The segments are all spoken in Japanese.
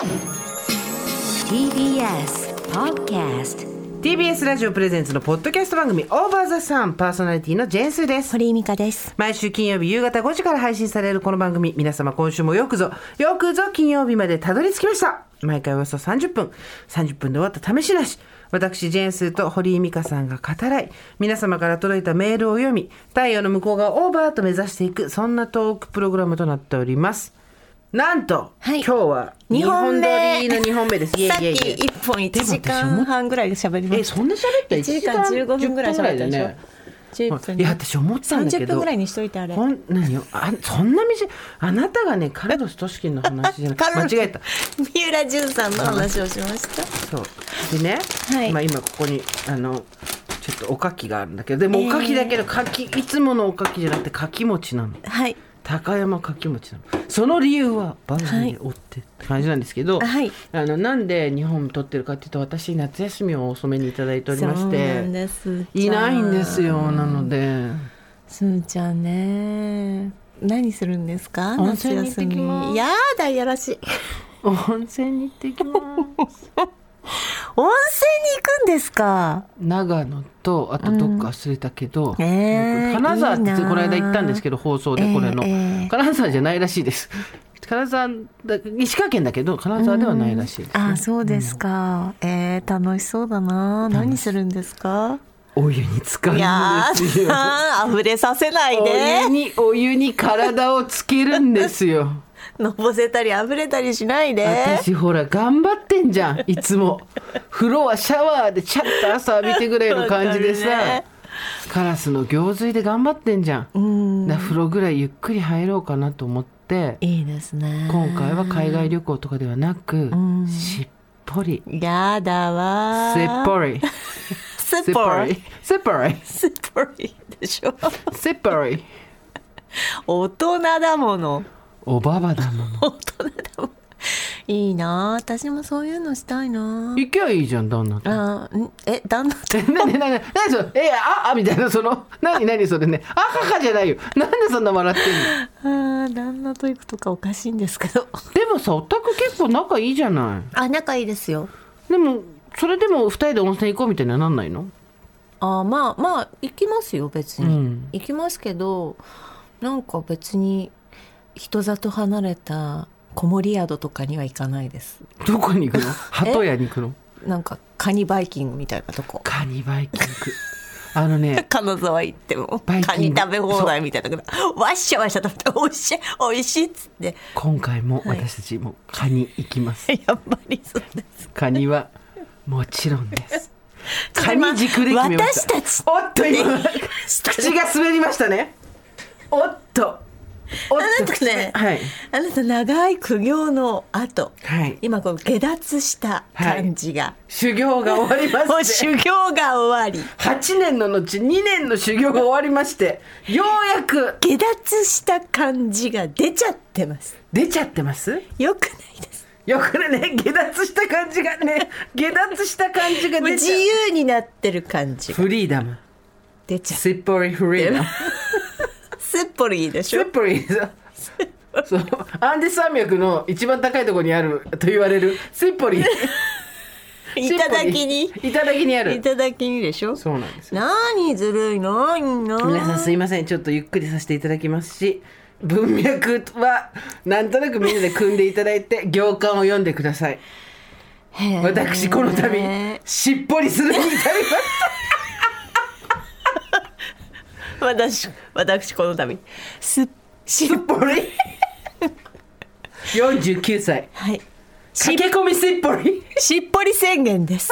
TBS Podcast TBS ラジオプレゼンツのポッドキャスト番組オーバーザさんパーソナリティのジェーンスーです。堀井美香です。毎週金曜日夕方5時から配信されるこの番組皆様今週もよくぞよくぞ金曜日までたどり着きました。毎回およそ30分30分で終わった試しなし。私ジェーンスーと堀井美香さんが語らい皆様から届いたメールを読み太陽の向こう側オーバーと目指していくそんなトークプログラムとなっておりますなんと、はい。今日は二本目。の2本目です。さっき一本1時間半ぐらいで喋りまえした。そんな喋った？1時間15分ぐらい喋ったでしょ。10分ぐらいだよね10分。いや私思ったんだけど。30分ぐらいにしといてあれ。ほん何よあそんな短いあなたがね カルロス・トシキンの話じゃないカルロス。間違えた。三浦淳さんの話をしました。そう。でね、はい。まあ、今ここにあのちょっとおかきがあるんだけどでもおかきだけどかきいつものおかきじゃなくてかき餅なの。はい高山かき餅なの。その理由は番組で追ってって感じなんですけど、はい。あのなんで日本撮ってるかっていうと私夏休みをお染めにいただいておりましていないんですよなので。すーちゃんね。何するんですか？温夏泉に行ってきます。やだいやらしい。温泉に行ってきます 温泉に行くんですか？長野とあとどっか忘れたけど、うんえー金沢ってこの間行ったんですけど放送でこれの、えーえー金沢じゃないらしいです。金沢だ石川県だけど金沢ではないらしいです、ね。あそうですか、えー、楽しそうだな何するんですか？お湯に浸かるんですよ。ー 溢れさせないお湯でにお湯に体をつけるんですよ。のぼせたり溢れたりしないで。私ほら頑張ってんじゃんいつも。風呂はシャワーでちゃっと朝浴びてぐらいの感じでさ、ね カラスの行水で頑張ってんじゃん。うん。だ風呂ぐらいゆっくり入ろうかなと思っていいですね。今回は海外旅行とかではなくん。しっぽり。やだわせっぽりすっせっぽりぽりせっぽりすっぽりでしょ？せっぽり大人だもの。おばばだもの。大人だもんいいな私もそういうのしたいな行きゃいいじゃん旦那と。あん？え旦那と？えなになになにそれ？えああみたいなその？なになにそれね？あははじゃないよ。なんでそんな笑ってんの？あー旦那と行くとかおかしいんですけど。でもさお宅結構仲いいじゃなあ仲いいですよ。いでもそれでも二人で温泉行こうみたいにはなんないの？あーまあまあ行きますよ別に、うん。行きますけどなんか別に人里離れた子守宿とかには行かないです。どこに行くの？鳩屋に行くの？なんかカニバイキングみたいなとこ。カニバイキング？あのね 金沢行ってもカニ食べ放題みたいなわっしゃわっしゃ食べておいしいおいしいっつって。今回も私たちもカニ行きます、やっぱりそうです。カニはもちろんです。カニ軸で決めました。私たちおっと今 口が滑りましたね。おっと。おっあなたねはい。あなた長い苦行の後はい。今こう下脱した感じが、修行が終わりま もうして修行が終わり。8年の後2年の修行が終わりましてようやく。下脱した感じが出ちゃってます。出ちゃってます？よくないですよくね下脱した感じがね下脱した感じがもう自出ちゃう。由になってる感じが。フリーダム。出ちゃう。すっぽりフリーダムすっぽりいいでしょ？すっぽりそう。アンデス山脈の一番高いところにあると言われる。すっぽりいただきに。いただきにある。いただきにでしょ？そうなんですよ。何ずるい？のいいの皆さんすいません。ちょっとゆっくりさせていただきますし文脈はなんとなくみんなで組んでいただいて行間を読んでください。私この度しっぽりするに至りました。私私この度すっしすっぽり？49歳。はい。し駆け込みすっぽり？しっぽり宣言です。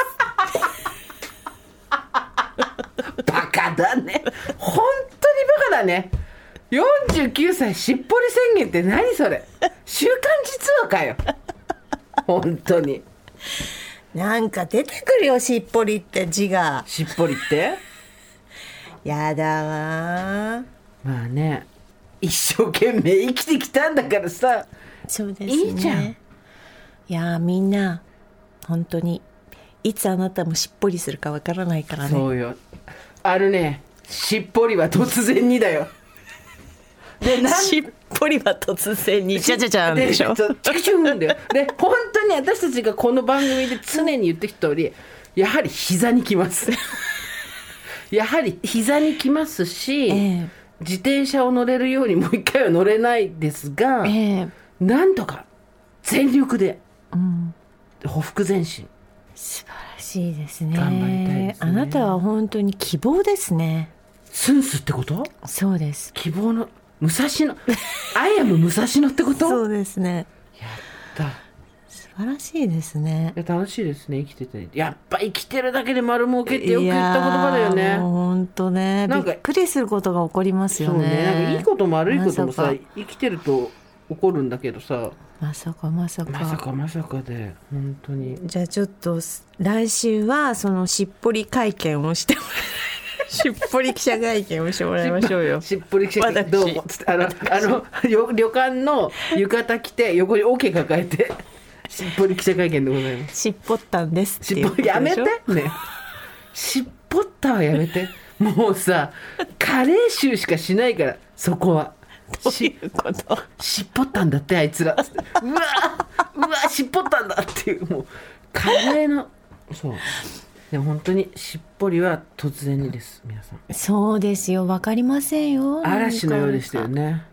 バカだね。本当にバカだね49歳しっぽり宣言って何それ？週刊実話かよ。本当に。なんか出てくるよしっぽりって字が。しっぽりって？やだわ。まあね。一生懸命生きてきたんだからさ。そうですね。いいじゃん。いやーみんな本当にいつあなたもしっぽりするかわからないからね。そうよ。あるねしっぽりは突然にだよでなんしっぽりは突然に。ちゃちゃちゃんでしょ？チクチュンだよで本当に私たちがこの番組で常に言ってきた通りやはり膝にきますやはり膝にきますし、え自転車を乗れるようにもう一回は乗れないですが、ええなんとか全力でうんほふ前進素晴らしいですね頑張りたいですねあなたは本当に希望ですねスンスってことそうです希望の武蔵野 アイアム武蔵野ってこと？そうですね。だ素晴らしいですね。いや楽しいですね生きてて。やっぱ生きてるだけで丸儲けってよく言った言葉だよね。本当ね。なんかびっくりすることが起こりますよそうねなんかいいことも悪いこともさ生きてると起こるんだけどさ。まさかまさか。まさかまさかで本当に。じゃあちょっと来週はそのしっぽり会見をしてもらしっぽり記者会見をしてもらいましょうよ。しっぽり来て私。どうも。つってあのあのよ旅館の浴衣着て横に桶抱えてしっぽり記者会見でございます。しっぽったんですってしっぽやめてね。しっぽったはやめて。もうさ加齢臭しかしないからそこは。どういうこと？しっぽったんだってあいつら。うわうわしっぽったんだっていうもうカレーのそうでも本当にしっぽりは突然にです皆さん。そうですよ。わかりませんよ嵐のようでしたよね。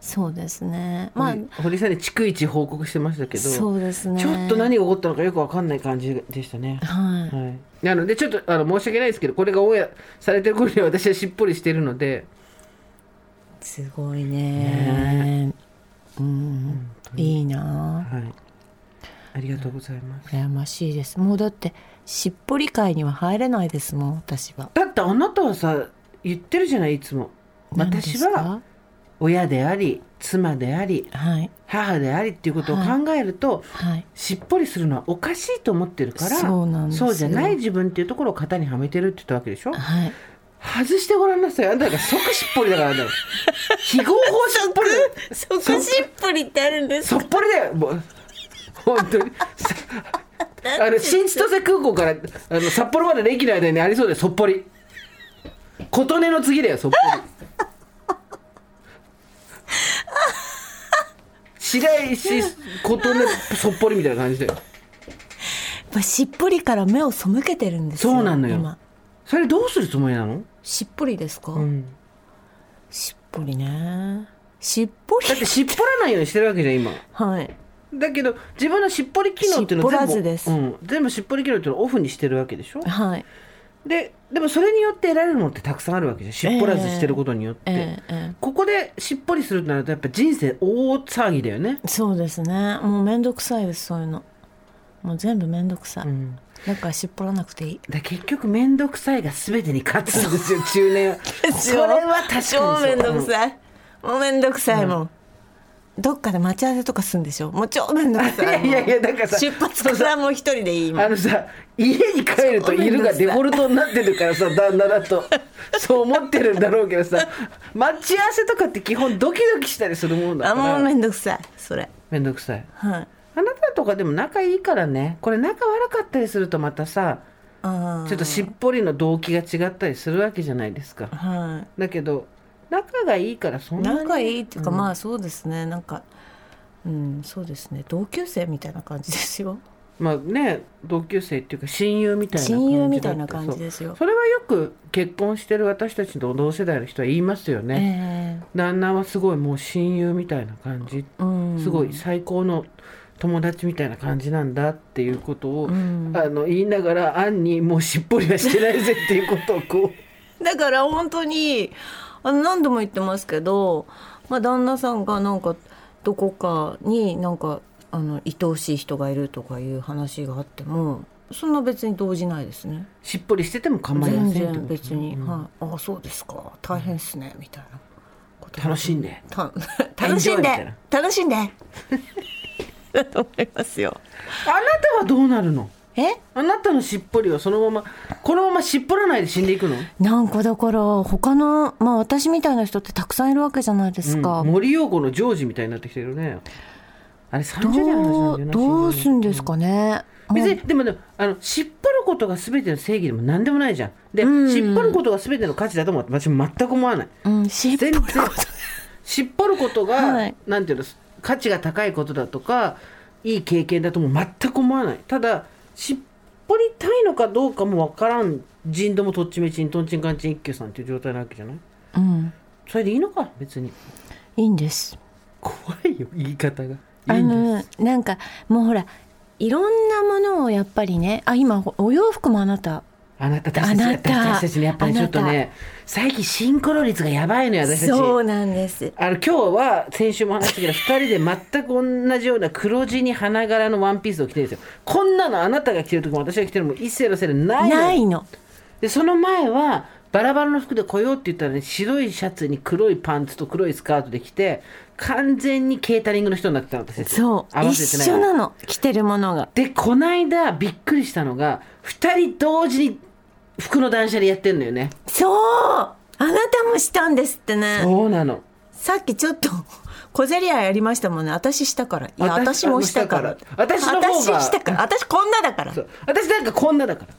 そうですね。まあ堀堀さんに逐一報告してましたけどそうですね。ちょっと何が起こったのかよくわかんない感じでしたね。はい。はい、なのでちょっとあの申し訳ないですけどこれがオンエアされてる頃には私はしっぽりしてるので。すごいね。うん。いいな。はい。ありがとうございます。羨ましいです。もうだってしっぽり会には入れないですもん私は。だってあなたはさ言ってるじゃないいつも。私は親であり妻でありはい。母でありっていうことを考えると、はい。しっぽりするのはおかしいと思ってるからそうなんですよ。そうじゃない自分っていうところを型にはめてるって言ったわけでしょ？はい。外してごらんなさい。あんたが即しっぽりだからね。非合法しっぽりだよ。そこしっぽりってあるんですそっぽりだよ。もう本当に。さあの新千歳空港からあの札幌までの駅の間にありそうでそっぽり。琴音の次だよそっぽり。白石琴音そっぽりみたいな感じだよ。しっぽりから目を背けてるんですよそうなのよ。今。それどうするつもりなの、しっぽりですか、うん、しっぽりね。しっぽり。だってしっぽらないようにしてるわけじゃん今。はいだけど自分のしっぽり機能っていうのをしっぽら全部うん、全部しっぽり機能っていうのをオフにしてるわけでしょ？はい。ででもそれによって得られるものってたくさんあるわけじゃん。しっぽらずしてることによって、えええここでしっぽりするとなるとやっぱ人生大騒ぎだよね、えそうですね。もうめんどくさいですそういうの。もう全部めんどくさい、うん、だからしっぽらなくていい。で結局面倒くさいが全てに勝つんですよ中年は。それは確かにそう。超めんどくさい。もうめんどくさいもん、どっかで待ち合わせとかするんでしょ？もう超めんどくさいいやいやだからさ出発からもう一人でいいあのさ家に帰ると犬がデフォルトになってるからさ 旦那だと。そう思ってるんだろうけどさ待ち合わせとかって基本ドキドキしたりするもんだあから。もうめんどくさいそれ。めんどくさい。はい。あなたとかでも仲いいからね。これ仲悪かったりするとまたさちょっとしっぽりの動機が違ったりするわけじゃないですか。はだけど仲がいいからそんいなに仲いいっていうか、うん。まあそうですね。なんかうんそうですね。同級生みたいな感じですよ。まあね同級生っていうか親友みたいな感じだ親友みたいな感じですよ。それはよく結婚してる私たちの同世代の人は言いますよね、え旦那はすごいもう親友みたいな感じ。えうん。すごい最高の友達みたいな感じなんだっていうことを、うん。あの言いながら暗にもうしっぽりはしてないぜっていうことをこう。だから本当にあの何度も言ってますけど、まあ、旦那さんがなんかどこかになんかあの愛おしい人がいるとかいう話があってもそんな別に動じないですね。しっぽりしてても構いま全せんってこと然別に、うん。はい、ああそうですか。大変っすねみたいな。楽しんで。た 楽しんで。な。楽しんで。だと思いますよ。あなたはどうなるの？え？あなたのしっぽりはそのままこのまましっぽらないで死んでいくの？なんかだから他のまあ私みたいな人ってたくさんいるわけじゃないですか、うん。森陽子のジョージみたいになってきてるね。あれ30代の話なんだよなどうどうすんですかね、別にでもでもあのしっぽることが全ての正義でも何でもないじゃん。で、うん。しっぽることが全ての価値だと思って私全く思わない。うん、しっぽること。しっぽることが、はい。なんていうの価値が高いことだとかいい経験だとも全く思わない。ただしっぽりたいのかどうかもわからん。人どもとっちめちんとんちんかんちん一休さんっていう状態なわけじゃない？うん。それでいいのか別に。いいんです。怖いよ言い方が。あのなんかもうほらいろんなものをやっぱりねあ今お洋服もあなたあなたたち私たちねやっぱりちょっとね最近シンクロ率がやばいのよ私たち。そうなんです。あの今日は先週も話したけど2人で全く同じような黒地に花柄のワンピースを着てるんですよ。こんなのあなたが着てる時も私が着てるのも一斉のせいでないのないの。でその前はバラバラの服で来ようって言ったらね白いシャツに黒いパンツと黒いスカートで着て完全にケータリングの人になってたの私たち。そう。合わ一せてない緒なの。着てるものが。でこないだびっくりしたのが2人同時に服の断捨離やってんのよね。そう。あなたもしたんですってね。そうなの。さっきちょっと 小競り合いやりましたもんね。私したから。いや私私もしたから。私の方が。私したから。私こんなだから。そう。私なんかこんなだから。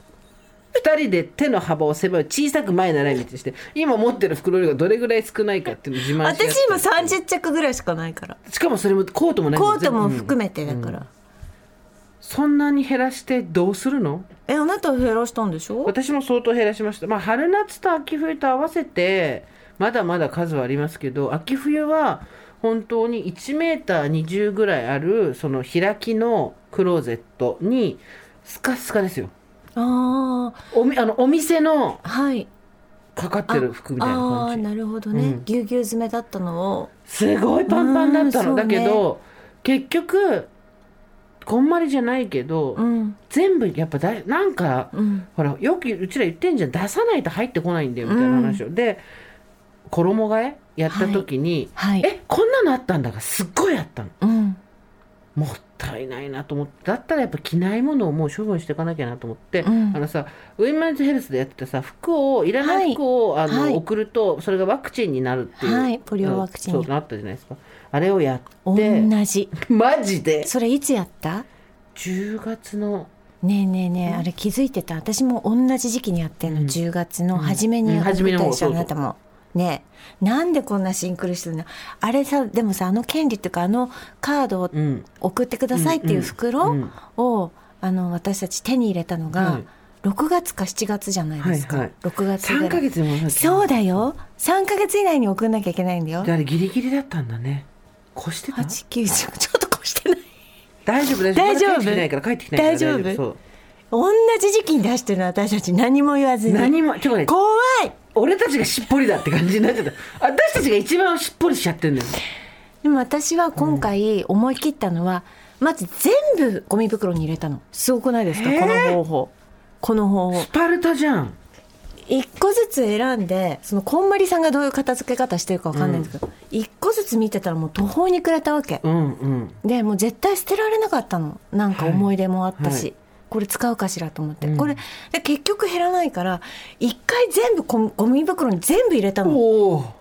2人で手の幅を狭い。小さく前習い道して。今持ってる袋量がどれぐらい少ないかっていうのを自慢して。私今30着ぐらいしかないから。しかもそれもコートもないコートも含めてだから、そんなに減らしてどうするの？えあなた減らしたんでしょ？私も相当減らしました。まあ春夏と秋冬と合わせてまだまだ数はありますけど秋冬は本当に1メーター20ぐらいあるその開きのクローゼットにスカスカですよ。あおみあのお店のあはい。かかってる服みたいなああ感じなるほどね、うん。ぎゅうぎゅう詰めだったのを。すごいパンパンだったの、うんだけど結局こんまりじゃないけど、うん。全部やっぱだいなんかうん。ほらよくうちら言ってんじゃん出さないと入ってこないんだよみたいな話を、で衣替えやった時に、はい。えこんなのあったんだがすっごいあったの。うん。もったいないなと思ってだったらやっぱ着ないものをもう処分していかなきゃなと思って、うん。あのさウィメンズヘルスでやってたさ服をいらない服を、あのはい送るとそれがワクチンになるっていう、はい。ポリオワクチン。そうなったじゃないですか。あれをや同ってじ。マジで。それいつやった？10月のねえねえねえあれ気づいてた？私も同じ時期にやってんの、うん。10月の初めにうん。送初めの方ったでしょ、あなたもね。えなんでこんなシンクロしてるの？あれさでもさあの権利っていうかあのカードをうん。送ってくださいっていう袋を、あの私たち手に入れたのが、はい。6月か7月じゃないですか、はいはい。6月ぐらい。3ヶ月でもなそうだよ。3ヶ月以内に送んなきゃいけないんだよ。あれギリギリだったんだね。越してた？890ちょっと越してない。大丈夫？大大丈夫。ないから帰ってきてないから大丈夫。そう。同じ時期に出してるの私たち。何も言わずに。何も。怖い俺たちがしっぽりだって感じになっちゃった。私たちが一番しっぽりしちゃってんだよ。でも私は今回思い切ったのは、まず全部ゴミ袋に入れたの。すごくないですか？この方法。この方法。スパルタじゃん。一個ずつ選んでそのこんまりさんがどういう片付け方してるかわかんないんですけど、一個ずつ見てたらもう途方に暮れたわけ、うんうん。でもう絶対捨てられなかったの。なんか思い出もあったし、はいはいこれ使うかしらと思って、うん。これで結局減らないから一回全部ゴゴミ袋に全部入れたの。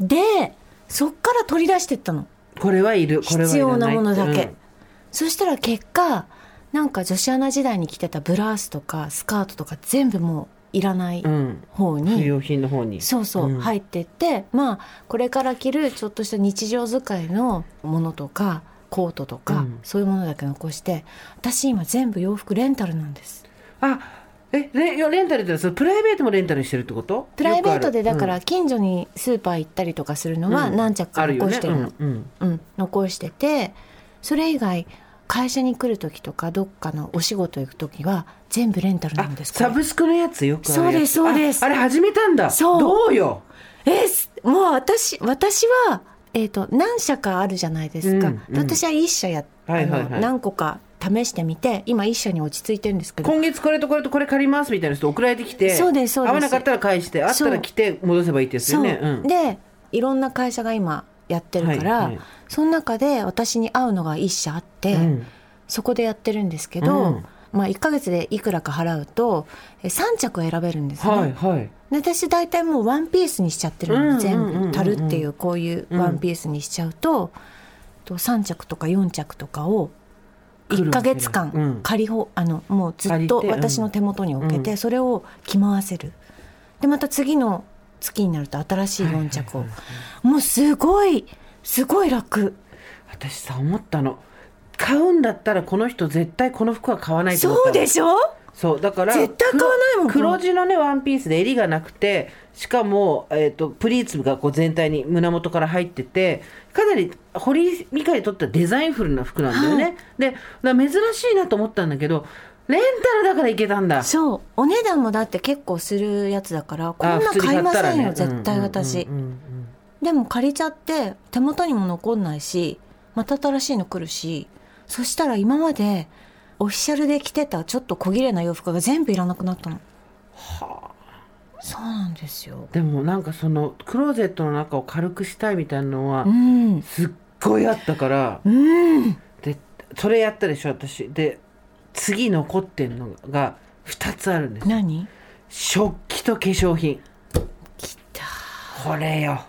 でそっから取り出してったの。これはいるこれはいらない。必要なものだけ、うん。そしたら結果なんか女子アナ時代に着てたブラウスとかスカートとか全部もういらないうん。方に、不用品の方に。そうそう、ん。入ってってまあこれから着るちょっとした日常使いのものとかコートとか、うん。そういうものだけ残して私今全部洋服レンタルなんです。あえレレンタルってそれプライベートもレンタルしてるってこと？プライベートでだから近所にスーパー行ったりとかするのはうん。何着か残してるの、うん。うん。うん、残しててそれ以外会社に来る時とかどっかのお仕事行く時は全部レンタルなあんですサブスクのやつよくそうですそうです。ああれ始めたんだ。そう。どうよ？えすもう私私は、えー、と何社かあるじゃないですか、うんうん。で私は1社や、はいはいはい。何個か試してみて今1社に落ち着いてるんですけど。今月これとこれとこれ借りますみたいな人送られてきてそうですそうです。合わなかったら返してあったら来て戻せばいいってやつよね。そう、うん。でいろんな会社が今やってるから、はいはい。その中で私に合うのが1社あって、うん。そこでやってるんですけど、うんまあ、1ヶ月でいくらか払うとえ3着選べるんですね。はいはい。で私大体もうワンピースにしちゃってるの全部。足るっていうこういうワンピースにしちゃうと,、と3着とか4着とかを1ヶ月うん。間仮ほあのもうずっと私の手元に置けてそれを着回せる。でまた次の月になると新しい4着を、もうすごいすごい楽。私さ思ったの買うんだったらこの人絶対この服は買わないと思っそうでしょ？そうだから絶対買わないもん。黒黒地のねワンピースで襟がなくてしかも、えー、とプリーツがこう全体に胸元から入っててかなり堀井美香にとってはデザインフルな服なんだよね、はでだから珍しいなと思ったんだけどレンタルだからいけたんだ。そう。お値段もだって結構するやつだからこんな買いませんよ、ね絶対私、でも借りちゃって手元にも残んないしまた新しいの来るしそしたら今までオフィシャルで着てたちょっと小切れな洋服が全部いらなくなったの。そうなんですよ。でもなんかそのクローゼットの中を軽くしたいみたいなのはうん。すっごいあったから、うん。でそれやったでしょ私。で次残ってんのが2つあるんです何？食器と化粧品。きた。これよ。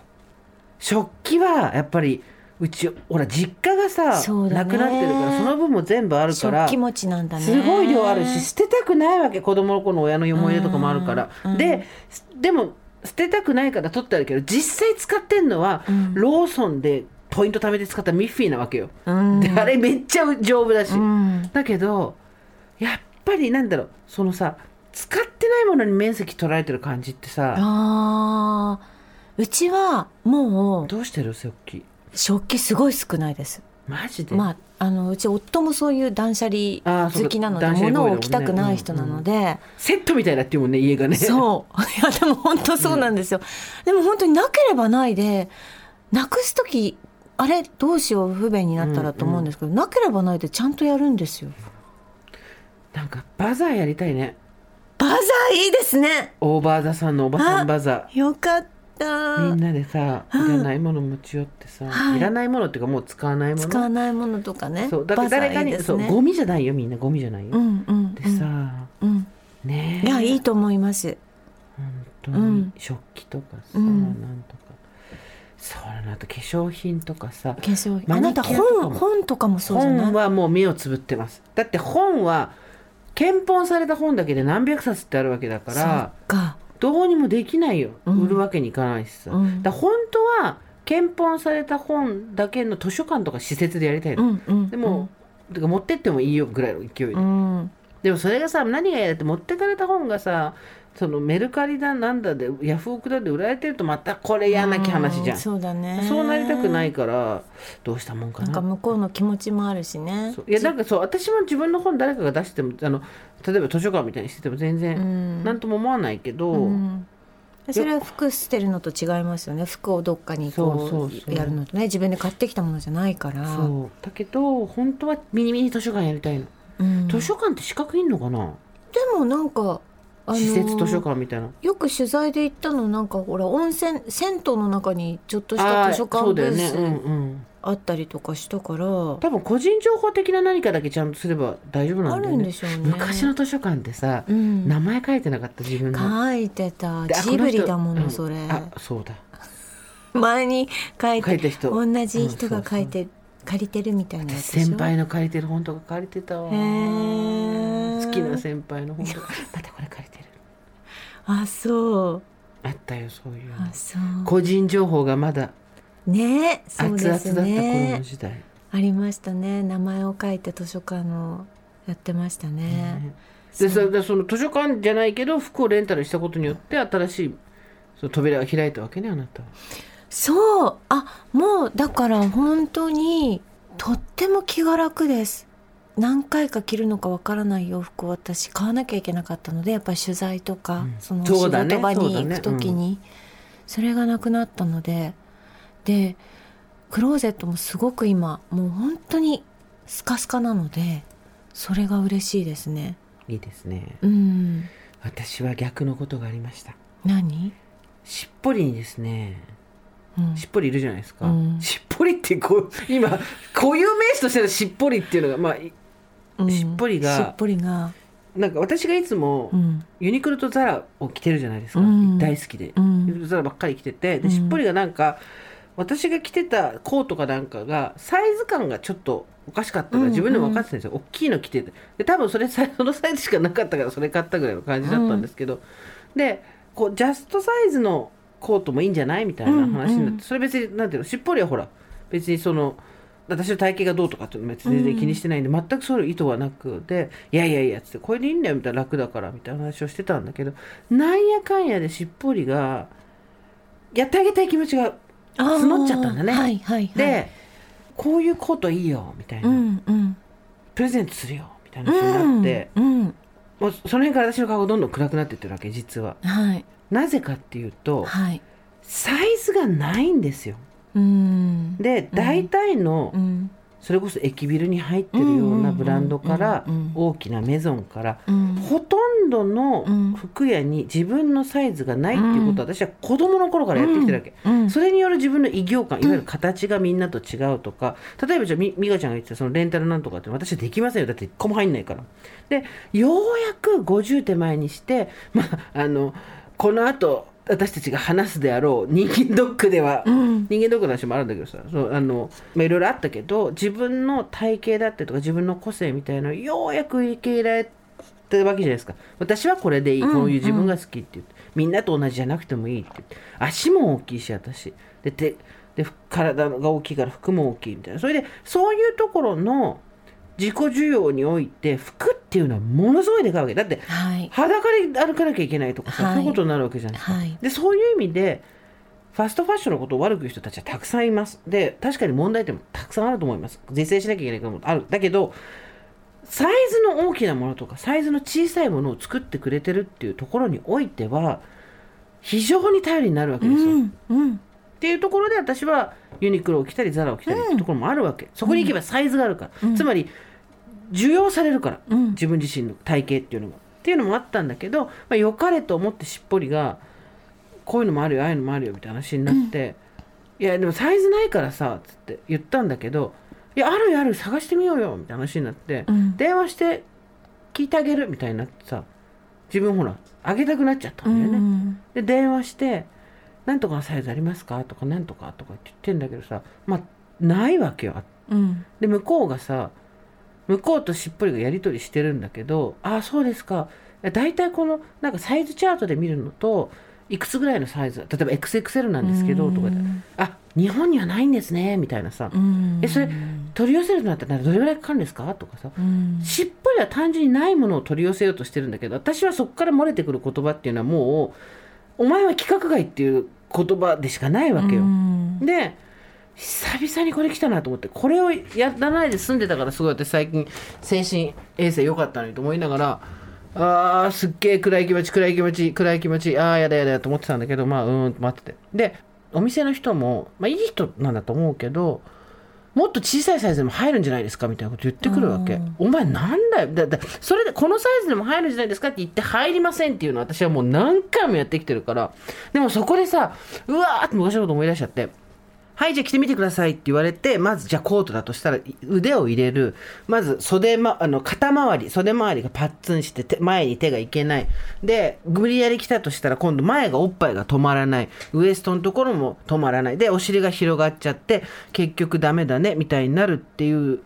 食器はやっぱりうちほら実家がさ、ね。なくなってるからその分も全部あるから食器持ちなんだね。すごい量あるし捨てたくないわけ子供の頃の親の思い出とかもあるから、うん。ででも捨てたくないから取ってあるけど実際使ってんのは、うん。ローソンでポイント貯めて使ったミッフィーなわけよ、うん。であれめっちゃ丈夫だし、うん。だけどやっぱりなんだろうそのさ使ってないものに面積取られてる感じってさあー。うちはもうどうしてる？食器食器すごい少ないです。マジで、まああのうち夫もそういう断捨離好きなので物を置きたくない人なので、セットみたいだってもんね家がね。そう。いや、でも本当そうなんですよ。でも本当になければないで、なくすとき、あれどうしよう不便になったらと思うんですけど、なければないでちゃんとやるんですよ。なんかバザーやりたいね。バザーいいですね。オーバーザさんのおばさんバザよかっーた。みんなでさいらないもの持ち寄ってさ、はい。い、らないものっていうかもう使わないもの？使わないものとかね。そうだから誰かにね。そうゴミじゃないよみんな。ゴミじゃないよ、うんうんでさ、うん。ねえ。いや、いいと思います。本当に、うん。食器とかさ、うん。なんとか。そうなのあと化粧品とかさ。化粧マニあなた本、本とかもそうじゃない？本はもう目をつぶってます。だって本は検本された本だけで何百冊ってあるわけだかそっらか。どうにもできないよ、うん。売るわけにいかないしさ、うん。だ本当は検本された本だけの図書館とか施設でやりたいの、うんうん。でも、てか持ってってもいいよぐらいの勢いで、うん。でもそれがさ何が嫌だって持ってかれた本がさそのメルカリだなんだでヤフオクだで売られてるとまたこれ嫌なき話じゃん、うそうだね。そうなりたくないからどうしたもんかな。なんか向こうの気持ちもあるしね。いやなんかそう私も自分の本誰かが出してもあの例えば図書館みたいにしてても全う然ん何とも思わないけど、うん。それは服捨てるのと違いますよね。服をどっかにこうそうそうそう。やるのとね。自分で買ってきたものじゃないから。そう。だけど本当はミニミニ図書館やりたいの、うん。図書館って資格いんのかな、でもなんか施設図書館みたいな。よく取材で行ったのなんかほら温泉銭湯の中にちょっとした図書館ブースねうんうんあったりとかしたから、多分個人情報的な何かだけちゃんとすれば大丈夫なんんだよね。でしょうね。昔の図書館ってさ、うん。名前書いてなかった自分の。書いてた。ジブリだものそれ、うんあそうだ。前に書いて書いた人。同じ人が書いて、借りてるみたいな先輩の借りてる本とか借りてたわ。好きな先輩の本とか。またこれ借りてる。あそう。あったよそういうの。あそう。個人情報がまだねそうですだった頃ねの時代、ありましたね。名前を書いて図書館のやってましたね、ね。でそでその図書館じゃないけど服をレンタルしたことによって新しいその扉が開いたわけねあなたはそう。あもうだから本当にとっても気が楽です。何回か着るのかわからない洋服を私買わなきゃいけなかったのでやっぱり取材とか、うん。その仕事場に行く時にそれがなくなったのででクローゼットもすごく今もう本当にスカスカなのでそれが嬉しいですね。いいですね。うん。私は逆のことがありました。何、しっぽりにですねうんしっぽりいるじゃないですか、うん。しっぽりってこう 今固有名詞としてのしっぽりっていうのがまあしっぽりがしっぽりが、なんか私がいつもうん。ユニクロとザラを着てるじゃないですか、うん。大好きで、うん。ユニクロとザラばっかり着てて。うん。でしっぽりがなんか私が着てたコートかなんかがサイズ感がちょっとおかしかったからうん。自分でも分かってたんですよ、大きいの着てて。で多分それさ そのサイズしかなかったからそれ買ったぐらいの感じだったんですけど、でこうジャストサイズのコートもいいんじゃない？みたいな話になって、うん。うんそれ別になんていうの？しっぽりはほら別にその私の体型がどうとかっていうのも別に全然気にしてないんで、全くそういう意図はなくでいやいやいやっつってこれでいいんだよみたいな楽だからみたいな話をしてたんだけどなんやかんやでしっぽりがやってあげたい気持ちが募っちゃったんだね。はいはいはい。で、こういうコートいいよみたいな、うんうん。プレゼントするよみたいな話になって、うん。もうその辺から私の顔がどんどん暗くなってってるわけ実は。はいなぜかっていうとはい。サイズがないんですよ。うん。で大体のうん。それこそ駅ビルに入ってるようなブランドからうんうんうん。うん大きなメゾンからうん。ほとんどの服屋に自分のサイズがないっていうことは私は子供の頃からやってきてるわけ、うん。それによる自分の異業感いわゆる形がみんなと違うとか例えばじゃあみ美香ちゃんが言ってたそのレンタルなんとかって私はできませんよ。だって一個も入んないから。でようやく50手前にしてまああのこのあと私たちが話すであろう人間ドックでは、うん。人間ドックの話もあるんだけどさそうあの、まあ、いろいろあったけど自分の体型だったりとか自分の個性みたいなのをようやく受け入れられてるわけじゃないですか。私はこれでいいうんこういう自分が好きって言って、みんなと同じじゃなくてもいいって言って。足も大きいし私。で手でふ体が大きいから服も大きいみたいな。それでそういうところの自己需要において服っていうのはものすごいでかいわけだってはい。裸で歩かなきゃいけないとかさ、はいそういうことになるわけじゃないですか。はい。でそういう意味でファストファッションのことを悪く言う人たちはたくさんいますで確かに問題点もたくさんあると思います是正しなきゃいけないこともあるだけどサイズの大きなものとかサイズの小さいものを作ってくれてるっていうところにおいては非常に頼りになるわけうですよ、っん。うん。ていうところで私はユニクロを着たりザラを着たりっていうところもあるわけ、そこに行けばサイズがあるから、うんつまり需要されるからうん。自分自身の体型っていうのがっていうのもあったんだけど、まあ、良かれと思ってしっぽりがこういうのもあるよああいうのもあるよみたいな話になって、いやでもサイズないからさつって言ったんだけどいやあるよあるよ探してみようよみたいな話になって、うん。電話して聞いてあげるみたいになってさ自分ほらあげたくなっちゃったうんだよね、ん。で電話して「なんとかのサイズありますか?」とか「なんとか」とかって言ってんだけどさまあないわけようん。で向こうがさ向こうとしっぽりがやり取りしてるんだけど「ああそうですか」大体このなんかサイズチャートで見るのといくつぐらいのサイズ例えば XXL なんですけどとかでうん「あ日本にはないんですね」みたいなさうん。えそれ取り寄せるとなったらどれぐらいかかるんですか？とかさうん。しっぽりは単純にないものを取り寄せようとしてるんだけど私はそこから漏れてくる言葉っていうのはもうお前は規格外っていう言葉でしかないわけよ。うんで久々にこれ来たなと思ってこれをやらないで済んでたからすごい私最近精神衛生良かったのにと思いながらあーすっげえ暗い気持ち暗い気持ち暗い気持ちああやだやだと思ってたんだけどまあうーんと待ってて。でお店の人も、まあ、いい人なんだと思うけどもっと小さいサイズでも入るんじゃないですかみたいなこと言ってくるわけ、うん。お前なんだよ。だだそれでこのサイズでも入るんじゃないですかって言って入りませんっていうのは私はもう何回もやってきてるから。でもそこでさうわーって昔のこと思い出しちゃってはい、じゃあ着てみてくださいって言われて、まずじゃあコートだとしたら腕を入れる。まず袖ま、あの、肩周り、袖周りがパッツンして手前に手がいけない。で、無理やり着たとしたら今度前がおっぱいが止まらない。ウエストのところも止まらない。で、お尻が広がっちゃって、結局ダメだね、みたいになるっていう、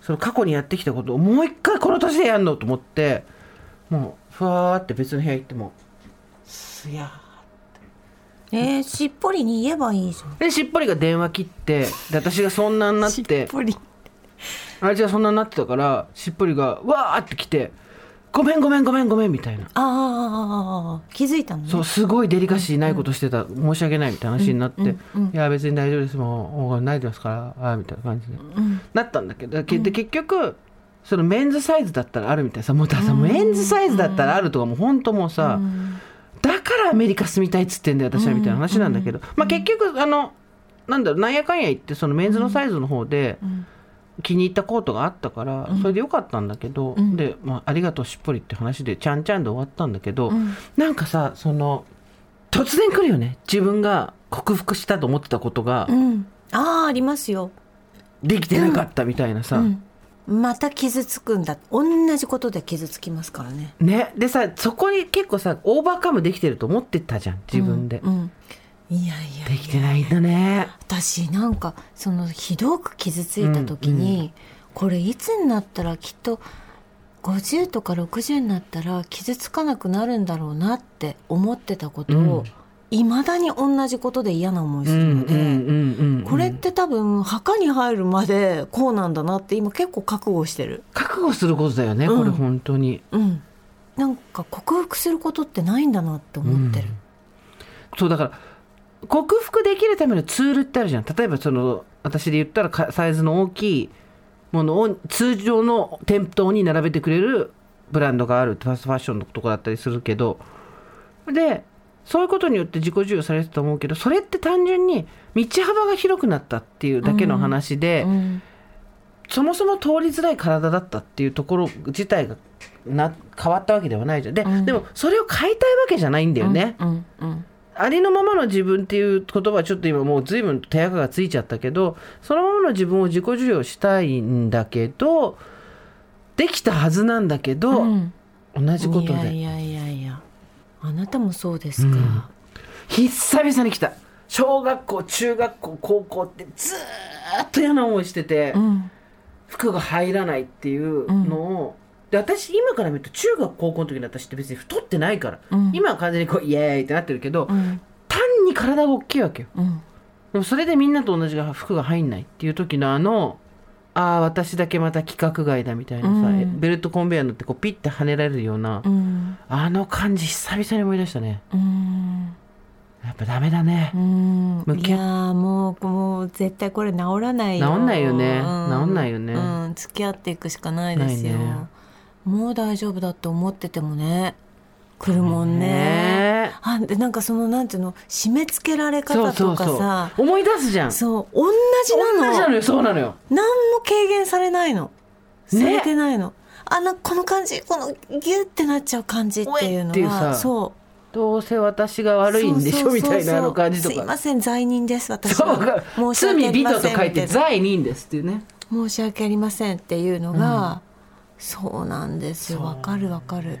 その過去にやってきたことをもう一回この年でやんのと思って、もう、ふわーって別の部屋行っても、すやーえー、しっぽりに言えばいいじゃん。でしっぽりが電話切ってで私がそんなになっしってぽり。あいつがそんなになってたからしっぽりがわーって来て「ごめんごめんごめんごめん」みたいな、ああ、気づいたのね。そうすごいデリカシーないことしてた、申し訳ないみたいな話になって「うんうんいや別に大丈夫です。もう慣れてますからあーみたいな感じで、うん。なったんだけどけで結局そのメンズサイズだったらあるみたいな。さもうださメンズサイズだったらあるとかもう本当もうさ、うん。だからアメリカ住みたいっつってんだよ私はみたいな話なんだけど、まあ結局あのなんだろうなんやかんや言ってそのメンズのサイズの方でうん。気に入ったコートがあったからそれでよかったんだけど、うん。で、まあ、ありがとうしっぽりって話でちゃんちゃんで終わったんだけど、うん。なんかさその突然来るよね。自分が克服したと思ってたことがうん。ああ、ありますよ。できてなかったみたいなさ、うん。また傷つくんだ。同じことで傷つきますからね。ね。でさそこに結構さオーバーカムできてると思ってたじゃん。自分で、うん。うん。いやいやできてないんだね。私なんかそのひどく傷ついた時に、これいつになったらきっと50とか60になったら傷つかなくなるんだろうなって思ってたことを、うんいまだに同じことで嫌な思いするので、んこれって多分墓に入るまでこうなんだなって今結構覚悟してる。覚悟することだよね、これ本当に。うん。なんか克服することってないんだなって思ってる、そうだから克服できるためのツールってあるじゃん。例えばその私で言ったらかサイズの大きいものを通常の店頭に並べてくれるブランドがある。ファストファッションのとこだったりするけど。でそういうことによって自己授与されてたと思うけどそれって単純に道幅が広くなったっていうだけの話で、うんそもそも通りづらい体だったっていうところ自体がな変わったわけではないじゃん。で,、でもそれを変えたいわけじゃないんだよね。うんうんありのままの自分っていう言葉はちょっと今もう随分手垢がついちゃったけどそのままの自分を自己授与したいんだけどできたはずなんだけど、うん。同じことで。いやいやいやあなたもそうですか、久々に来た。小学校中学校高校ってずーっと嫌な思いしてて、うん。服が入らないっていうのを、で私今から見ると中学高校の時の私って別に太ってないから、うん。今は完全にこうイエーイってなってるけど、うん。単に体が大きいわけよ。うん。でもそれでみんなと同じが服が入んないっていう時のあのああ私だけまた規格外だみたいなさ、うん。ベルトコンベヤー乗ってこうピッて跳ねられるような、うん。あの感じ久々に思い出したね。うん。やっぱダメだね、うん。向き合いやーもうもう絶対これ治らないよ。治んないよね。うん。治んないよね。うん、付き合っていくしかないですよ、ね。もう大丈夫だって思っててもね来るもんね。ね。あでなんかそのなんていうの締め付けられそう方とそうそうかさ思い出すじゃん。そう同じなの。同じなのよそうなのよ。何も軽減されないの。さねれてないの、あのこの感じこのギュってなっちゃう感じっていうのはさ。そう。どうせ私が悪いんでしょみたいなあの感じとすいまかせん罪人です私そうは申し訳あ罪人りませんと書いて罪人ですっていうね。申し訳ありません。っていうのが、そうなんですよ。わかるわかる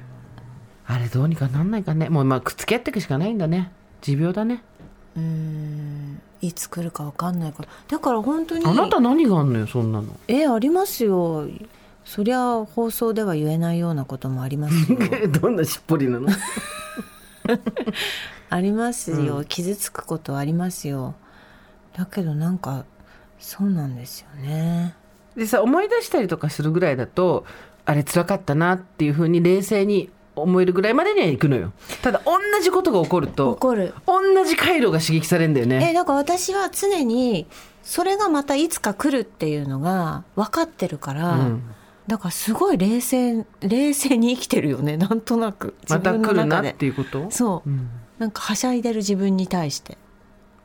あれどうにかなんないかね。もうまあくっつき合っていくしかないんだね。持病だね。うーん。いつ来るかわかんないから。だから本当にあなた何があんのよそんなの。えありますよ。そりゃ放送では言えないようなこともありますよ。どんなしっぽりなの？ありますよ、傷つくことありますよ。だけどなんかそうなんですよね。でさ思い出したりとかするぐらいだとあれ辛かったなっていうふうに冷静に思えるぐらいまでには行くのよ。ただ同じことが起こると怒る。同じ回路が刺激されるんだよね。えだから私は常にそれがまたいつか来るっていうのが分かってるから、うん。だからすごい冷静冷静に生きてるよね。なんとなく。また来るなっていうこと？そう、うん。なんかはしゃいでる自分に対して。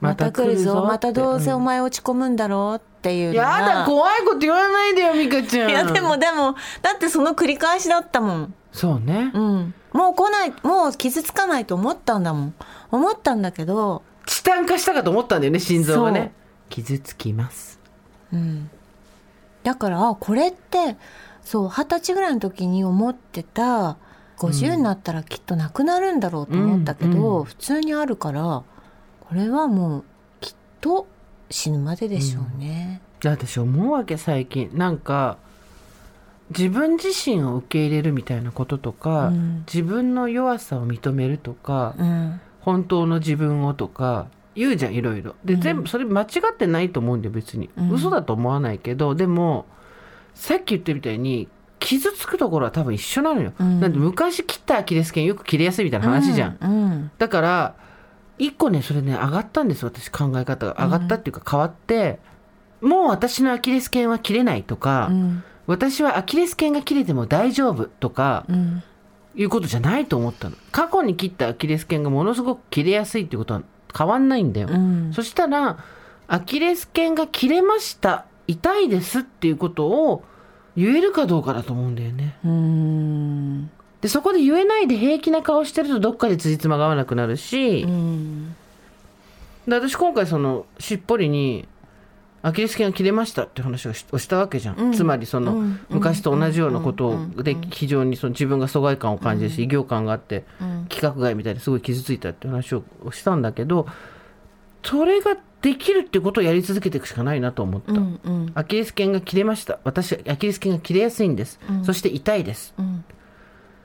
ままた来るぞ。またどうせお前前落ち込むんだろうっていうのやがだ怖いこと言わないでよミカちゃん。いやでもでもだってその繰り返しだったもんそうね。うん。もう来ないもう傷つかないと思ったんだもん。思ったんだけど。チタン化したかと思ったんだよね心臓がそう。ね傷つきます。うん。だからあこれってそう二十歳ぐらいの時に思ってた50になったらきっとなくなるんだろうと思ったけど、うん。うん。普通にあるからこれはもうきっと死ぬまででしょうね。で私思うわけ最近。なんか自分自身を受け入れるみたいなこととか、うん。自分の弱さを認めるとか、うん。本当の自分をとか言うじゃんいろいろ。で、うん。全部それ間違ってないと思うんだよ別に、うん。嘘だと思わないけどでもさっき言ったみたいに傷つくところは多分一緒なのよ、うん。なんで昔切ったアキレス腱よく切れやすいみたいな話じゃん、だから一個ねそれね上がったんです私考え方が。上がったっていうか変わって、もう私のアキレス腱は切れないとか、うん私はアキレス腱が切れても大丈夫とかうん。いうことじゃないと思ったの。過去に切ったアキレス腱がものすごく切れやすいってことは変わんないんだよ、うん。そしたらアキレス腱が切れました痛いですっていうことを言えるかどうかだと思うんだよね。うん。でそこで言えないで平気な顔してるとどっかで辻褄が合わなくなるし、うん。で私今回そのしっぽりにアキレス腱が切れましたって話をしたわけじゃん、うん。つまりその、うん。昔と同じようなことうん。で非常にその自分が疎外感を感じるし、異形感があってうん。規格外みたいですごい傷ついたって話をしたんだけどそれができるってことをやり続けていくしかないなと思った、うん。うん。アキレス腱が切れました。私アキレス腱が切れやすいんです、そして痛いです。うん。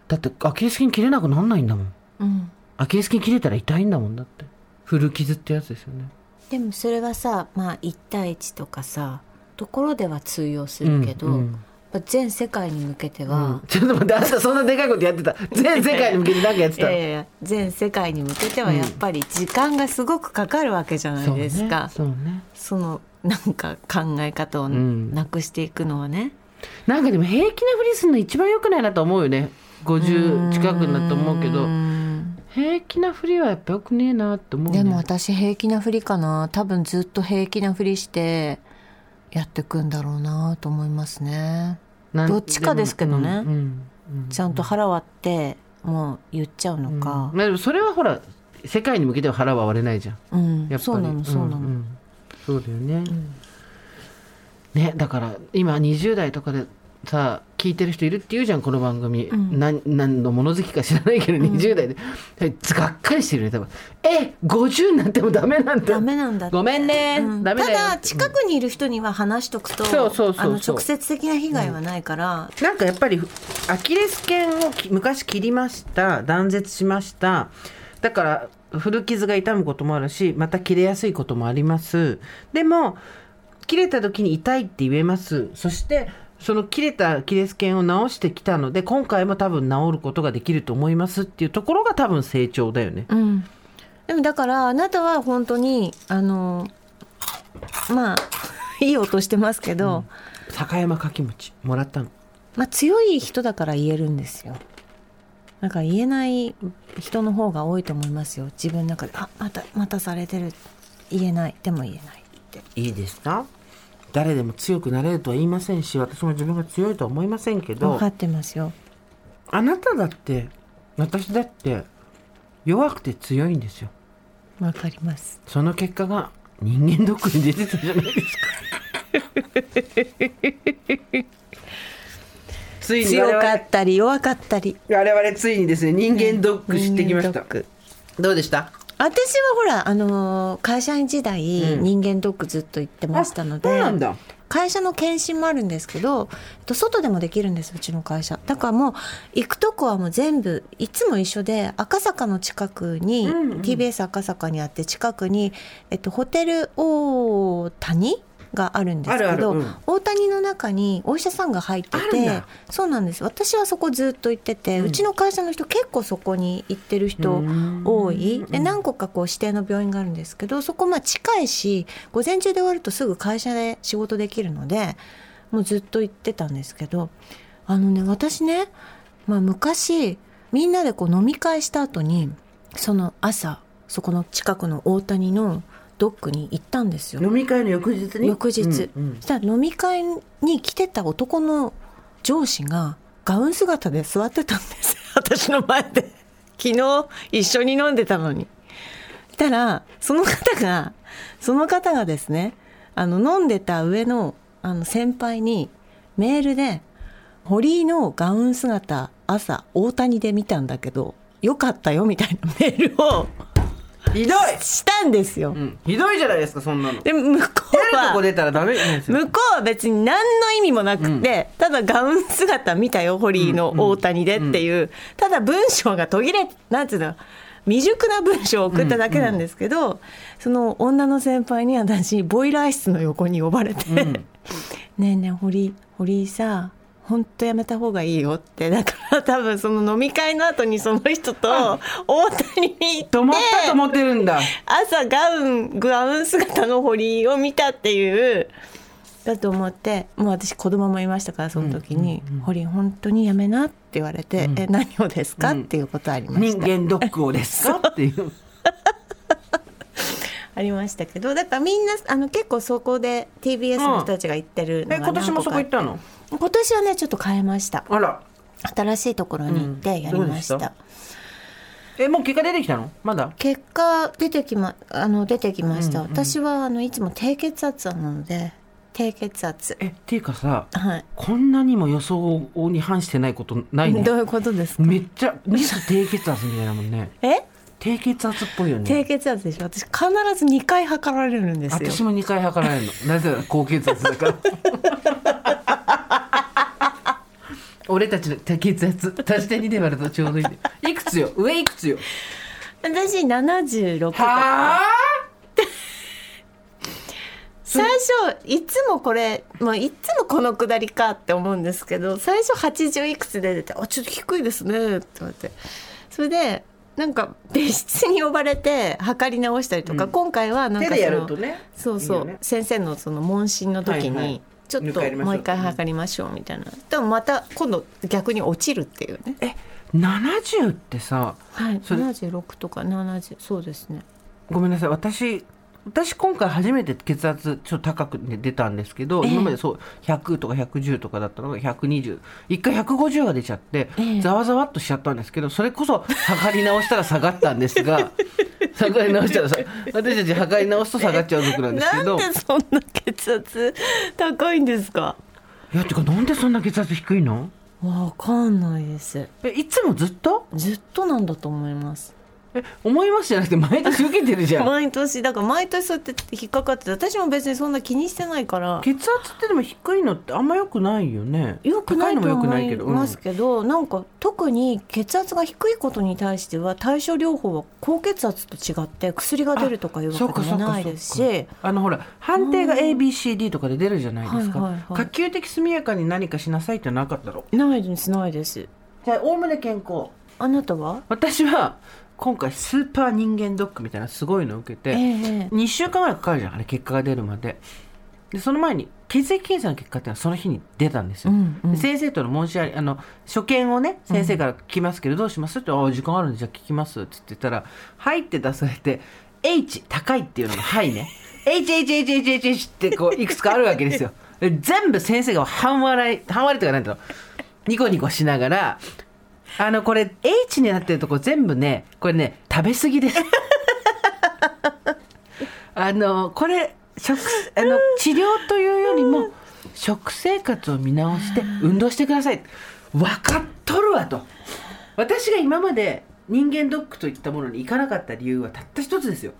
だってアキレス腱切れなくなんないんだもん。うん。アキレス腱切れたら痛いんだもんだって。古傷ってやつですよねでもそれはさまあ1対1とかさところでは通用するけど、うんうん。全世界に向けては、ちょっと待ってあなたそんなでかいことやってた。全世界に向けて何かやってた。いやいや全世界に向けてはやっぱり時間がすごくかかるわけじゃないですか、そうねそうね。そのなんか考え方をん。なくしていくのはね、なんかでも平気なふりするの一番良くないなと思うよね。50近くになって思うけど。うん平気なふりはやっぱよくねえなって思う、ね、でも私平気なふりかな。多分ずっと平気なふりしてやってくんだろうなと思いますね。どっちかですけどね。うんうんちゃんと腹割ってもう言っちゃうのか。まあでもそれはほら世界に向けては腹は割れないじゃん。うん、やっぱり。そうなのそうなの、んんそうだよね、ねだから今20代とかでさ聞いてる人いるって言うじゃんこの番組、んなん。何の物好きか知らないけど20代で、がっかりしてるね多分。え50になってもダメなんだダメなんだごめんね、うん。ダメだよ。ただ近くにいる人には話しとくと、そうそうそうそう。あの直接的な被害はないから、なんかやっぱりアキレス腱をき昔切りました。断絶しました。だから古傷が痛むこともあるしまた切れやすいこともあります。でも切れた時に痛いって言えます。そしてその切れたアキレス腱を治してきたので今回も多分治ることができると思いますっていうところが多分成長だよね。うん、でもだからあなたは本当にあのまあ いい音してますけど、坂山かき餅もらったの。まあ強い人だから言えるんですよ。なんか言えない人の方が多いと思いますよ。自分の中であまたまたされてる。言えない。でも言えないって。いいですか？誰でも強くなれるとは言いませんし私も自分が強いとは思いませんけど分かってますよ。あなただって私だって弱くて強いんですよ。分かります。その結果が人間ドックに出てたじゃないですか。ついに強かったり弱かったり。我々ついにですね人間ドック知ってきました。人間ドック。どうでした？私はほらあのー会社員時代、うん。人間ドックずっと行ってましたのでそうなんだ。会社の検診もあるんですけどえっと外でもできるんですうちの会社。だからもう行くとこはもう全部いつも一緒で赤坂の近くに、うんうん TBS 赤坂にあって近くに、えっと、ホテル大谷があるんですけどうん。大谷の中にお医者さんが入っててだ。そうなんです。私はそこずっと行ってて、うちの会社の人結構そこに行ってる人うん。多い。で何個かこう指定の病院があるんですけどそこまあ近いし午前中で終わるとすぐ会社で仕事できるのでもうずっと行ってたんですけどあのね私ね、まあ、昔みんなでこう飲み会した後にその朝そこの近くの大谷のドックに行ったんですよ。飲み会の翌日に？翌日、うんうん。そしたら飲み会に来てた男の上司がガウン姿で座ってたんです。私の前で。昨日一緒に飲んでたのに。したらその方がその方がですねあの飲んでた上のあの先輩にメールで「堀井のガウン姿朝大谷で見たんだけどよかったよ」みたいなメールをひどい、したんですよ。うん、ひどいじゃないですかそんなの。で向こうとこ出たらダメ。なんですよ向こうは別に何の意味もなくて、ただガウン姿見たよ堀井の大谷でっていう、ただ文章が途切れなんていうの未熟な文章を送っただけなんですけど、その女の先輩に私ボイラー室の横に呼ばれて「ねえねえ堀井堀井さ本当やめた方がいいよ」って。だから多分その飲み会の後にその人と大谷に行って止まったと思ってるんだ。朝ガウンガウン姿の堀井を見たっていうだと思ってもう私子供もいましたからその時に「堀井本当にやめな」って言われて「え何をですか?」っていうことありまし人た、間ドックをですかっていう。ありましたけどだからみんなあの結構そこで TBS の人たちが行ってるのがえ今年もそこ行ったの？今年はねちょっと変えました。あら。新しいところに行ってやりました、うんどうでえもう結果出てきたの？まだ？結果出てきまあの出てきました、うんうん私はあのいつも低血圧なので低血圧。えっていうかさはい。こんなにも予想に反してないことないね。どういうことですか？めっちゃミス低血圧みたいなもんね。え？低血圧っぽいよ低ね血圧でしょ。私必ず2回測られるんですよ。私も2回測られるの。なぜなら高血圧だから 俺たちの低血圧足して2で割るとちょうどいいんで。いくつよ？上いくつよ？私76とか。はあ？最初いつもこれ、まあ、いつもこのくだりかって思うんですけど最初80いくつで出て「あちょっと低いですね」って言われて。それでなんか別室に呼ばれて測り直したりとか、うん。今回はなん手でやかそのるとねそうそういいよね。先生のその問診の時に、はいはいちょっともう一回測りましょうみたいな、でもまた今度逆に落ちるっていうね。え70ってさはいそれ76とか70そうですね。ごめんなさい。私私今回初めて血圧ちょっと高く出たんですけど、ええ。今までそう100とか110とかだったのが120一回150が出ちゃって、ええ。ざわざわっとしちゃったんですけどそれこそ測り直したら下がったんですが 測り直したらさ私たち測り直すと下がっちゃう族なんですけど。なんでそんな血圧高いんですか？いやてかなんでそんな血圧低いの？わかんないです。えいつもずっと？ずっとなんだと思いますえ 思いますじゃなくて毎年受けてるじゃん。毎年だから毎年そうやって引っかかってて私も別にそんな気にしてないから。血圧ってでも低いのってあんま良くないよね。よくないのも良く思いうん。ますけど、なんか特に血圧が低いことに対しては対処療法は高血圧と違って薬が出るとかいうわけでもないですし。あのほら判定が ABCD とかで出るじゃないですか、はいはいはい。可及的速やかに何かしなさいってなかったろないですないです。じゃあおおむね健康。あなたは？私は今回スーパー人間ドックみたいなすごいのを受けて、ええ2週間ぐらいかかるじゃんあれ結果が出るまで。でその前に血液検査の結果っていうのはその日に出たんですよ、うんうん。で先生との申し合いあの所見をね先生から聞きますけど、どうします？って「ああ時間あるんでじゃあ聞きます」って言ってたら「はい」って出されて「H 高い」っていうのが「はいね」「HHHHH」ってこういくつかあるわけですよ。で全部先生が半笑い半笑いとかなんだろう。ニコニコしながらあのこれ H になってるとこ全部ねこれね食べ過ぎです。あのこれ食あの治療というよりも食生活を見直して運動してください。分かっとるわと。私が今まで人間ドックといったものに行かなかった理由はたった一つですよ。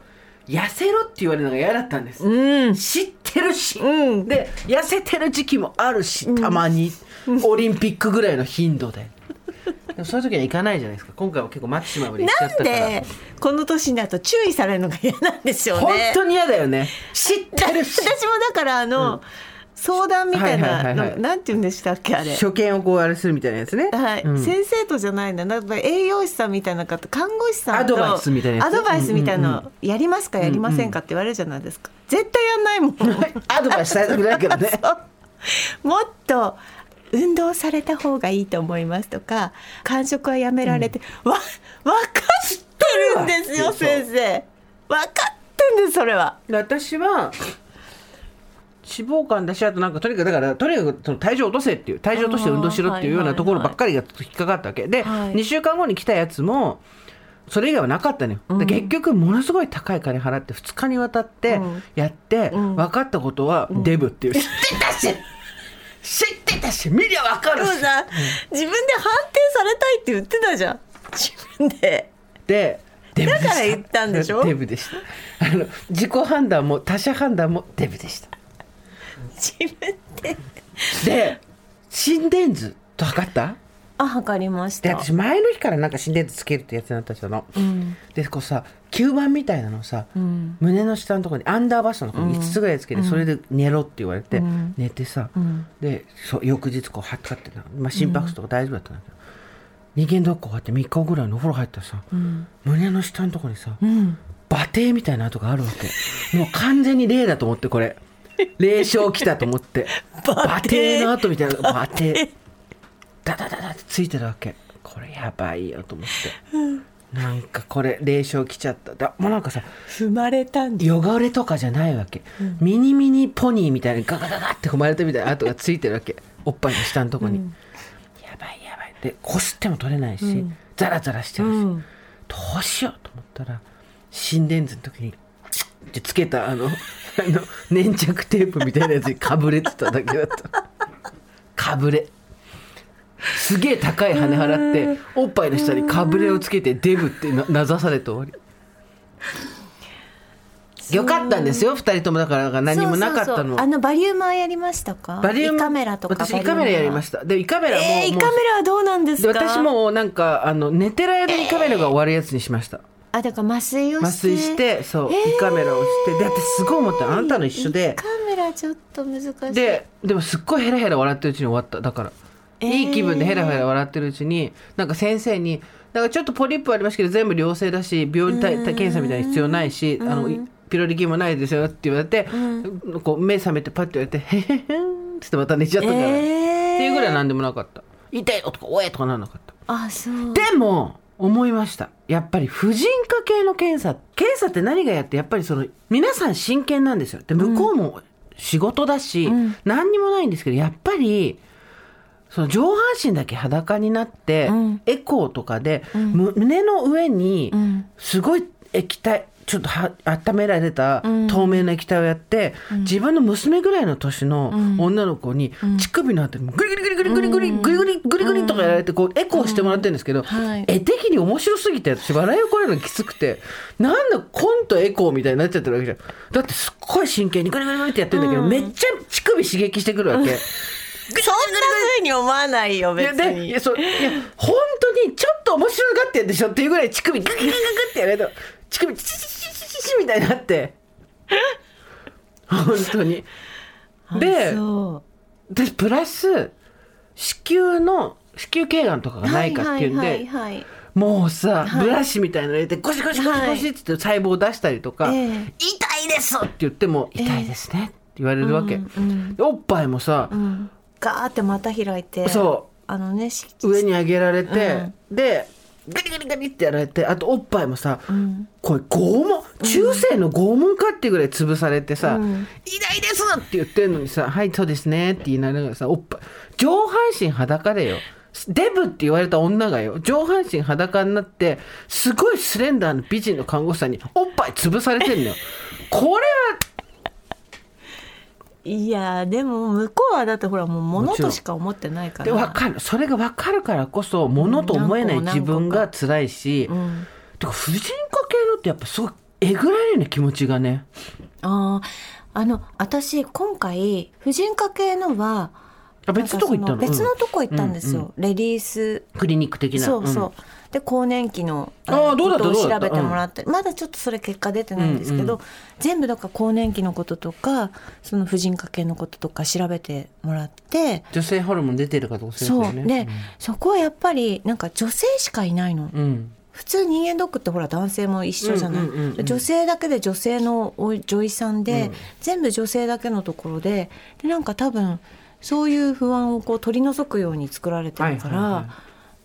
痩せろって言われるのが嫌だったんです、うん。知ってるし、うん。で痩せてる時期もあるしたまに、オリンピックぐらいの頻度ででもそういう時は行かないじゃないですか。今回は結構マキシマムで行っちゃっなんたから。でこの年になると注意されるのが嫌なんでしょうね。本当に嫌だよね。知ってるし。私もだからあの、相談みたいなのなんて言うんでしたっけあれ。所見をこうあれするみたいなやつね。はい、うん。先生とじゃないんだなんか栄養士さんみたいな方看護師さんとアドバイスみたいなアドバイスみたいなやりますかやりませんかって言われるじゃないですか。絶対やんないもん。アドバイスされたくないからね。もっと運動された方がいいと思いますとか間食はやめられて、わ分かってるんですよ先生。分かってんですそれは。で私は脂肪肝だしあとなんかとにかくだからとにかくその体重を落とせっていう体重を落として運動しろっていうようなところばっかりが引っかかったわけ。で、はい。2週間後に来たやつもそれ以外はなかったのよ、で結局ものすごい高い金払って2日にわたってうん。やって、ん。分かったことはデブっていう、知ってたし知ってたし見りゃ分かるし。自分で判定されたいって言ってたじゃん。自分で。でだから言ったんでしょ？デブでした。あの自己判断も他者判断もデブでした。自分で。で心電図と測った？あ測りました。で私前の日からなんか心電図つけるってやつになったの、うん。でこうさ吸盤みたいなのをさ、うん。胸の下のところにアンダーバストのところに5つぐらいつけて、それで寝ろって言われて、うん。寝てさ、ん。でそう翌日こう測ってな、まあ、心拍数とか大丈夫だったんだけど、人間ドック終わって3日後ぐらいのお風呂入ったらさ、うん。胸の下のところにさ、うん。馬蹄みたいな跡があるわけ。もう完全に霊だと思ってこれ。霊障来たと思って。馬蹄の跡みたいな馬蹄ダダダダってついてるわけ。これやばいよと思って、なんかこれ霊障来ちゃった。だもうなんかさ踏まれたんじ汚れとかじゃないわけ、ミニミニポニーみたいにガガガガって踏まれたみたいな跡がついてるわけ。おっぱいの下のとこに、やばいやばい。でこすっても取れないし、ザラザラしてるし、うん。どうしようと思ったら心電図の時にってつけたあのあの粘着テープみたいなやつにかぶれてただけだった。かぶれすげえ高い羽払っておっぱいの下にかぶれをつけてデブってな名指されて終わり。よかったんですよ二人ともだから何もなかったの。あのバリウマーやりましたか？バリウム胃カメラとか。私胃カメラやりました。で胃カメラも,、えー、カメラはどうなんですでか私もなんかあの寝てる間にカメラが終わるやつにしました。あだから麻酔をして。麻酔してそう、胃カメラをして。で私すごい思ったあんたの一緒で。カメラちょっと難しい。ででもすっごいヘラヘラ笑ってるうちに終わった。だから、いい気分でヘラヘラ笑ってるうちになんか先生に「なんかちょっとポリープありますけど全部良性だし病院た検査みたいに必要ないし、あのピロリ菌もないですよ」って言われて、こう目覚めてパッて言われて「へへへん」ってまた寝ちゃったから、っていうぐらいなんでもなかった「痛いよ」とか「おえ」とかなんなかった。あそう。でも思いました。やっぱり婦人科系の検査検査って何がやってやっぱりその皆さん真剣なんですよ。で向こうも仕事だし、何にもないんですけどやっぱりその上半身だけ裸になって、ん。エコーとかで、む胸の上にん。すごい液体ちょっとは温められた透明な液体をやって、自分の娘ぐらいの年の女の子に乳首のあたりもグリグリグリグリグリグリグリグリグリとかやられてこうエコーしてもらってるんですけど、はい。絵的に面白すぎて私笑いをこらえるのきつくてなんだコントエコーみたいになっちゃってるわけじゃん。だってすっごい真剣にグリグリグリってやってるんだけど、めっちゃ乳首刺激してくるわけ。そんな風に思わないよ別にいやそういや本当にちょっと面白がってんでしょっていうぐらい乳首グググググってやると乳首チチチチチチチみたいになって本当にででプラス子宮の子宮頸がんとかがないかっていうんで、はいはいはいはいもうさ、はいブラシみたいなの入れてゴシゴシゴシゴシって言って細胞を出したりとか「ええ痛いです!」って言っても「痛いですね」って言われるわけ、うんうんおっぱいもさ、うんガーって股開いてそう。あのねし上に上げられて、でガリガリガリってやられてあとおっぱいもさ、ん。これ拷問？中世の拷問かっていうぐらい潰されてさ「うん痛いです!」って言ってんのにさ「はいそうですね」って言いながらさおっぱい上半身裸でよ。デブって言われた女がよ。上半身裸になってすごいスレンダーな美人の看護師さんにおっぱい潰されてんのよ。これはいやでも向こうはだってほらもう物としか思ってないかでら分かる。それが分かるからこそ物と思えないうん自分が辛いし、うん。てか婦人科系のってやっぱすごいえぐられるね気持ちがね。あああの私今回婦人科系のはあ別のとこ行った別のうん。とこ行ったんですよ、レディース。クリニック的な。そうそう、で更年期のあどうだったことを調べてもらって、まだちょっとそれ結果出てないんですけど、うん全部だから更年期のこととかその婦人科系のこととか調べてもらって女性ホルモン出てるかどうかそうよね。で、そこはやっぱりなんか女性しかいないの。うん。普通人間ドックってほら男性も一緒じゃない、うんうんうんうん。女性だけで女性のお女医さんで、うん。全部女性だけのところででなんか多分そういう不安をこう取り除くように作られてるから、はいはいは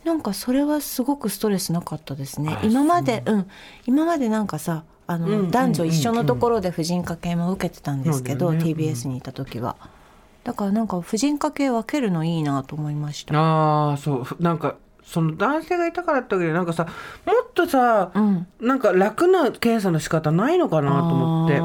なんかそれはすごくストレスなかったですね。あ今までう。ん。今までなんかさあの、うんうんうん男女一緒のところで婦人科系も受けてたんですけど、そうだよね。TBS にいた時は。だからなんか婦人科系分けるのいいなと思いました。ああそう。ふなんかその男性がいたからってわけでなんかさもっとさ、うん。なんか楽な検査の仕方ないのかなと思って。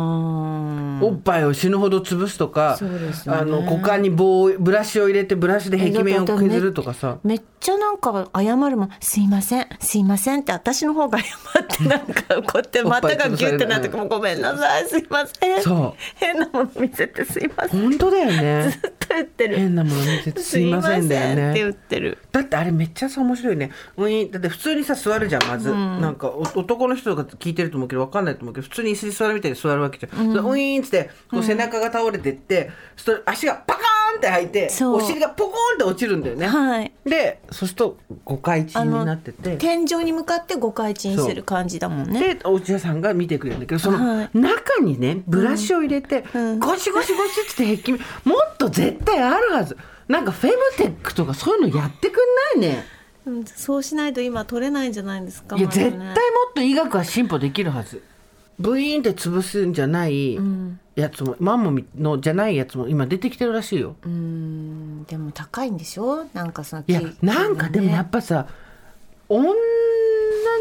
おっぱいを死ぬほど潰すとか、ね。あの股間に棒をブラシを入れてブラシで壁面を削るとかさ。めっちゃなんか謝るもん「すいませんすいません」って私の方が謝ってなんかこうやって股がギュッてなってもうごめんなさいすいません。そう。変なもの見せてすいません。本当だよね。ずっと言ってる。変なもの見せてすいませんだよすいませんってね言ってる。だってあれめっちゃさ面白いねだって普通にさ座るじゃんまず、なんかお男の人とか聞いてると思うけど分かんないと思うけど普通に椅子に座るみたいに座るわけじゃん、それウィーンっつってこう背中が倒れてって、そして足がパカーンって開いてお尻がポコーンって落ちるんだよね、はい。でそうすると5回宙になってて。天井に向かって5回転してる感じだもんね。でお医者さんが見てくれるんだけどそのはい。中にねブラシを入れて、うん。ゴシゴシゴシって壁面もっと絶対あるはず。なんかフェムテックとかそういうのやってくんないね。うんそうしないと今取れないんじゃないですかいやね。絶対もっと医学は進歩できるはずブイーンって潰すんじゃないやつも、マンモミのじゃないやつも今出てきてるらしいよ。うん。でも高いんでしょ？なんかそのいや木なんかでもやっぱさ女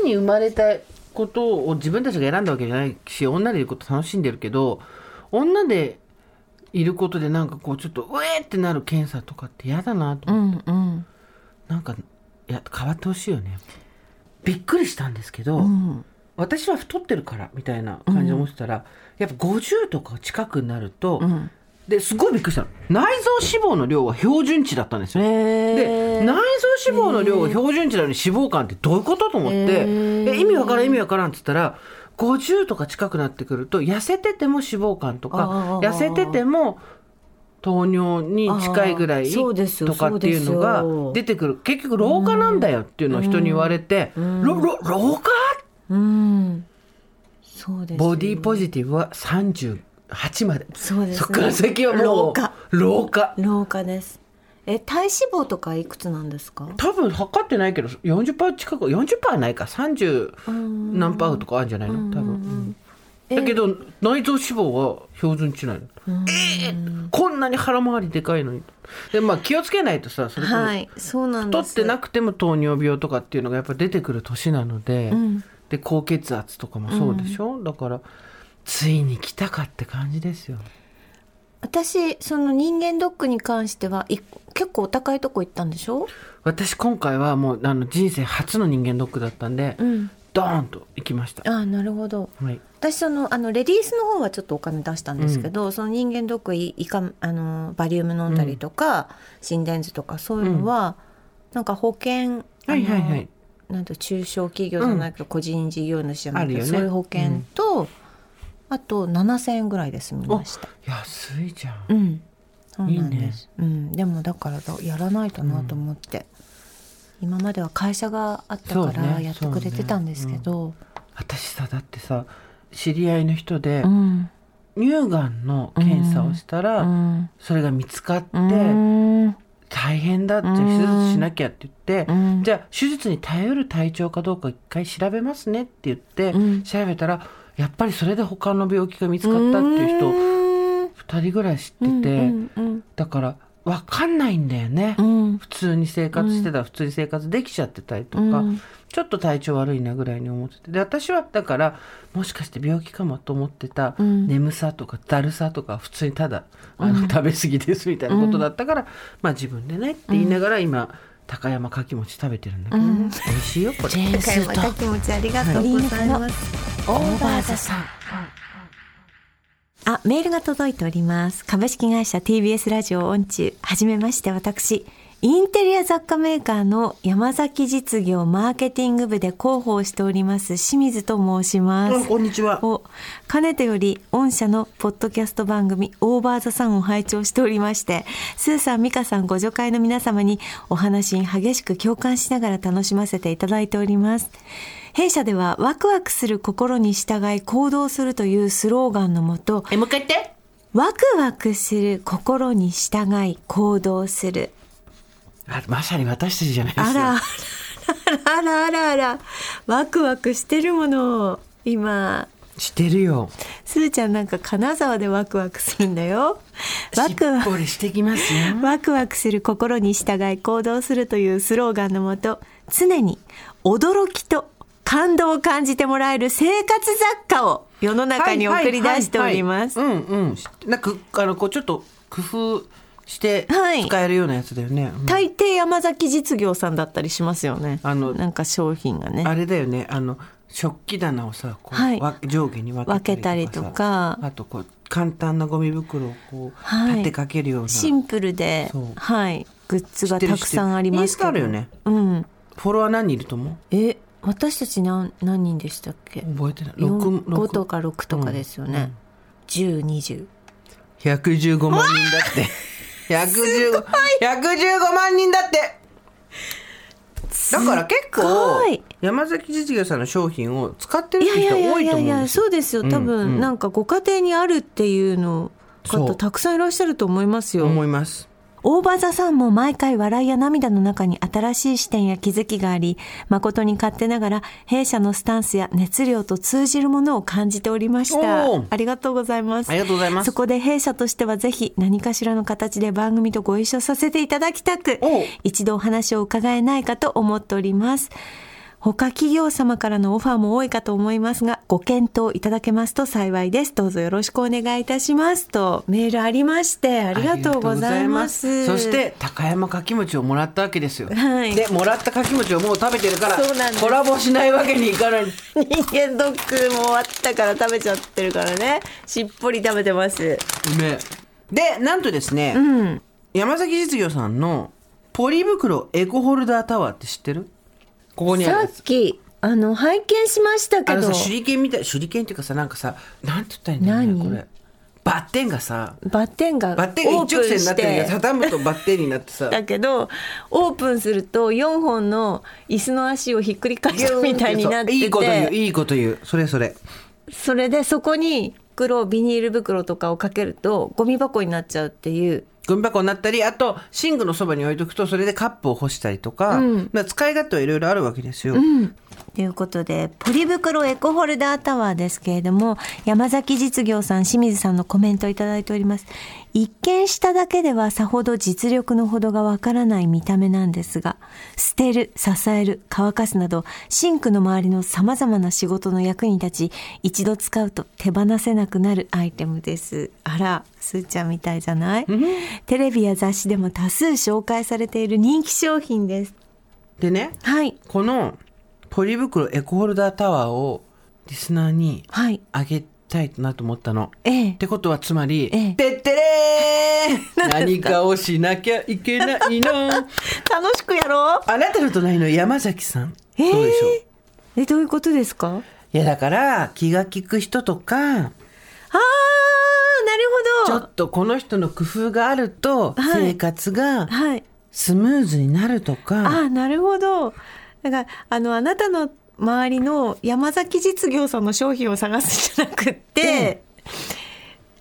に生まれたことを自分たちが選んだわけじゃないし女でいること楽しんでるけど女でいることでなんかこうちょっとうえーってなる検査とかって嫌だなとう思って、んうん。なんかいや変わってほしいよね。びっくりしたんですけど、うん私は太ってるからみたいな感じで思ってたら、やっぱ50とか近くになると、うん。ですごいびっくりしたの。内臓脂肪の量は標準値だったんですよ、で内臓脂肪の量が標準値なのに脂肪肝ってどういうことと思って、え意味わからん意味わからんっつったら50とか近くなってくると痩せてても脂肪肝とか痩せてても糖尿に近いぐらいとかっていうのが出てくる。結局老化なんだよっていうのを人に言われて、老化？うん。そうですよボディポジティブは38まで。そうですね。そっから先はもう老化。老化。老化です。え体脂肪とかいくつなんですか？多分測ってないけど40%近く40%はないか。30何パーとかあるんじゃないの？多分、うん。だけど内臓脂肪は標準値ないのえーこんなに腹回りでかいのに。でまあ気をつけないとさそれこそはい。そうなん太ってなくても糖尿病とかっていうのがやっぱ出てくる年なので、で高血圧とかもそうでしょ、だからついに来たかって感じですよ。私その人間ドックに関してはい結構お高いとこ行ったんでしょ？私今回はもうあの人生初の人間ドックだったんで、うん。ドーンと行きました。ああなるほど。はい。私そのあのレディースの方はちょっとお金出したんですけど、その人間ドックいいかあのバリウム飲んだりとか、心電図とかそういうのは、なんか保険はいはいはいなんと中小企業じゃないけど、個人事業主じゃないけど、あるよねそういう保険と、あと7000円ぐらいで済みました。安いじゃん。うん、そうなんです。うん、でもだからだやらないとなと思って、今までは会社があったからやってくれてたんですけど、私さだってさ知り合いの人でうん、乳がんの検査をしたら、うん、それが見つかって、うん、大変だって手術しなきゃって言って、うん。じゃあ手術に頼る体調かどうか一回調べますねって言って、うん。調べたらやっぱりそれで他の病気が見つかったっていう人2人ぐらい知ってて、だから分かんないんだよね、うん。普通に生活してたら普通に生活できちゃってたりとか、うんちょっと体調悪いなぐらいに思ってて。で私はだからもしかして病気かもと思ってたん。眠さとかだるさとか普通にただあの、食べ過ぎですみたいなことだったから、まあ自分でねって言いながら今高山かき餅食べてるんだけどね、美味しいよこれ。ジェーンスーと。気持ちありがとうございます。オーバーザさん。あ、メールが届いております。株式会社 TBS ラジオオンチュはじめまして私、インテリア雑貨メーカーの山崎実業マーケティング部で広報しております清水と申します。あこんにちは。をかねてより御社のポッドキャスト番組オーバーザさんを拝聴しておりましてスーさん美香さんご助会の皆様にお話に激しく共感しながら楽しませていただいております弊社ではワクワクする心に従い行動するというスローガンのもとえもう一回言って。ワクワクする心に従い行動するあまさに私たちじゃないですか。あらあらあらあらワクワクしてるもの今してるよ。すーちゃんなんか金沢でワクワクするんだよ。ワクワぽりしてきますよ。ワクワクする心に従い行動するというスローガンのもと、常に驚きと感動を感じてもらえる生活雑貨を世の中に送り出しております。うんうん。なんかあのこうちょっと工夫してはい使えるようなやつだよね。うん大抵山崎実業さんだったりしますよね。あのなんか商品がね。あれだよね。あの食器棚をさ、こう、はいわ上下に分分けたりとかあとこう簡単なゴミ袋をこう、はい立てかけるような。シンプルではい、グッズがたくさんありますけど。知ってる知ってるインスタうん。フォロワー何人いると思う？え、私たち何何人でしたっけ？覚えてない。四六5とか6とかですよね。10、20。115万人だって。115 115万人だって。だから結構い山崎実業さんの商品を使ってる人多いと思うんやいやですよ。そうですよ多うん分、うんなんかご家庭にあるっていうの方たくさんいらっしゃると思いますよ思います。オーバーザさんも毎回笑いや涙の中に新しい視点や気づきがあり誠に勝手ながら弊社のスタンスや熱量と通じるものを感じておりました。ありがとうございます。ありがとうございます。そこで弊社としてはぜひ何かしらの形で番組とご一緒させていただきたく一度お話を伺えないかと思っております他企業様からのオファーも多いかと思いますが、ご検討いただけますと幸いです。どうぞよろしくお願いいたします。とメールありまして、ありがとうございます。ますそして高山かき餅をもらったわけですよ。はいでもらったかき餅をもう食べてるからコラボしないわけにいかない。人間ドックも終わったから食べちゃってるからね。しっぽり食べてます。うめえ。でなんとですね、うん山崎実業さんのポリ袋エコホルダータワーって知ってる？ここにある。さっきあの拝見しましたけど。あのさ手裏剣みたい手裏剣っていうかさなんかさなんて言ったらいいんだろうね何？これ。バッテンがさバッテンがバッテンが一直線になってるけどオープンして。畳むとバッテンになってさ。だけどオープンすると4本の椅子の足をひっくり返したみたいになってて。いいこと言ういいこと言う。それそれ。それでそこに袋ビニール袋とかをかけるとゴミ箱になっちゃうっていうゴミ箱になったりあとシンクのそばに置いとくとそれでカップを干したりとか,、うん。まあ使い勝手はいろいろあるわけですよ、ということでポリ袋エコホルダータワーですけれども山崎実業さん清水さんのコメントをいただいております。一見しただけではさほど実力のほどがわからない見た目なんですが捨てる支える乾かすなどシンクの周りのさまざまな仕事の役に立ち一度使うと手放せなくなるアイテムです。あらすーちゃんみたいじゃない？テレビや雑誌でも多数紹介されている人気商品です。でねはい。このポリ袋エコホルダータワーをリスナーにはい。あげたいなと思ったの。ええ。ってことはつまり「ええ。てってれー 何かをしなきゃいけないの」楽しくやろう。あなたの隣の山崎さん、えーどうでしょう？えどういうことですか？いやだから気が利く人とかあーなるほど。ちょっとこの人の工夫があるとはい。生活がはい。スムーズになるとか、あーなるほどだからあのあなたの周りの山崎実業さんの商品を探すんじゃなくって、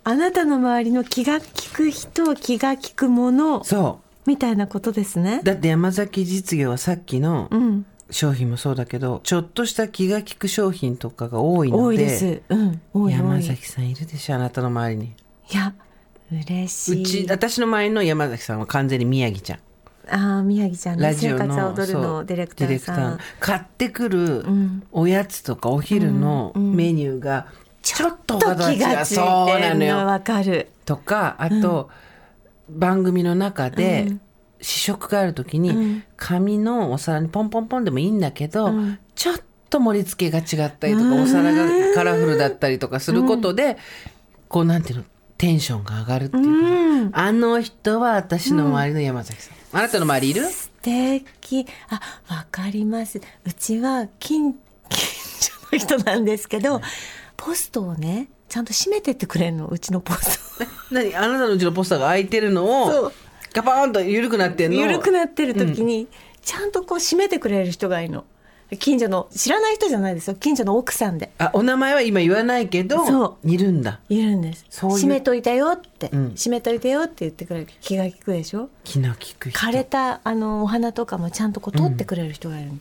あなたの周りの気が利く人気が利くものそみたいなことですねう。だって山崎実業はさっきのうん、商品もそうだけどちょっとした気が利く商品とかが多いので多いです。うん、多い山崎さんいるでしょあなたの周りに。や嬉しい。うち私の周りの山崎さんは完全に宮城ちゃん。ああ宮城ちゃんラジオの活は踊るそうのディレクターさん。買ってくるん。おやつとかお昼のメニューがちょっとと気がついてそうなのよ。るのわかる。とかあと、番組の中で試食がある時に、紙のお皿にポンポンポンでもいいんだけど、ちょっと盛り付けが違ったりとか、お皿がカラフルだったりとかすることで、こうなんていうのテンションが上がるっていうか、あの人は私の周りの山崎さん、あなたの周りいる？素敵。あわかります。うちは近 近所の人なんですけどポストをねちゃんと閉めてってくれるの。うちのポスト。何？あなたのうちのポスターが開いてるのをガパーンと緩くなってんの？緩くなってる時に、ちゃんとこう閉めてくれる人がいるの近所の知らない人じゃないですよ。近所の奥さんで。あお名前は今言わないけどそいるんだ。いるんです。閉めといたよって、ん。閉めといてよって言ってくれる。気が利くでしょ？気の利く人。枯れたあのお花とかもちゃんとこう取ってくれる人がいるの、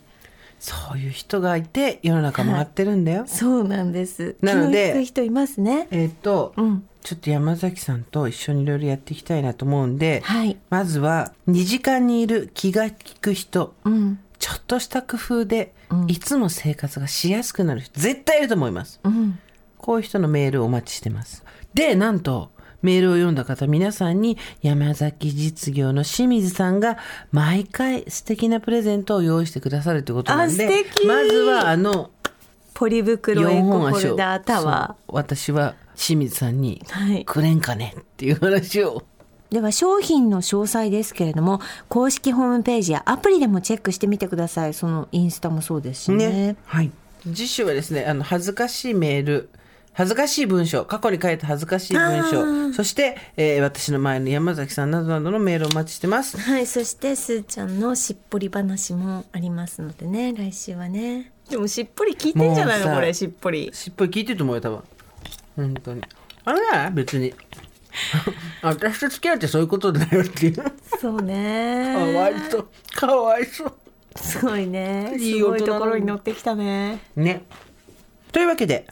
そういう人がいて世の中回ってるんだよ、そうなんです。なので人いますね。えっ、と、うん。ちょっと山崎さんと一緒にいろいろやっていきたいなと思うんで、はい。まずは2時間にいる気が利く人、うんちょっとした工夫で、いつも生活がしやすくなる人絶対いると思います、うん。こういう人のメールをお待ちしてます。でなんとメールを読んだ方皆さんに山崎実業の清水さんが毎回素敵なプレゼントを用意してくださるということなんでまずはあのポリ袋エ4コホルダータワそう私は清水さんにはい。くれんかねっていう話をーでは商品の詳細ですけれども公式ホームページやアプリでもチェックしてみてください。そのインスタもそうですしね。ね。はい。次週はですねあの恥ずかしいメール。恥ずかしい文章。過去に書いた恥ずかしい文章。そして、えー私の前の山崎さんなどなどのメールをお待ちしてます。はい。そしてすーちゃんのしっぽり話もありますのでね。来週はね。でもしっぽり聞いてんじゃないの？これしっぽり。しっぽり聞いてると思うよ多分。本当に。あれだ別に 私と付き合うってそういうことだよっていう。かそうね。わいそう。かわいそう。すごいね。いいすごいところに乗ってきたね。ね。というわけで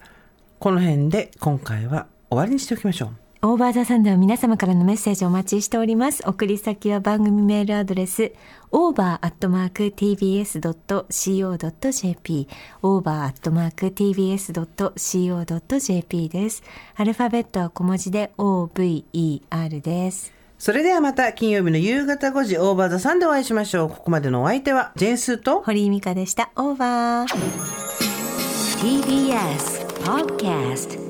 この辺で今回は終わりにしておきましょう。オーバーザさんでは皆様からのメッセージをお待ちしております。送り先は番組メールアドレス over.tbs.co.jp over.tbs.co.jp です。アルファベットは小文字で OVER です。それではまた金曜日の夕方5時オーバーザさんでお会いしましょうここまでのお相手はジェーンスーと堀井美香でした。オーバー。TBS Podcast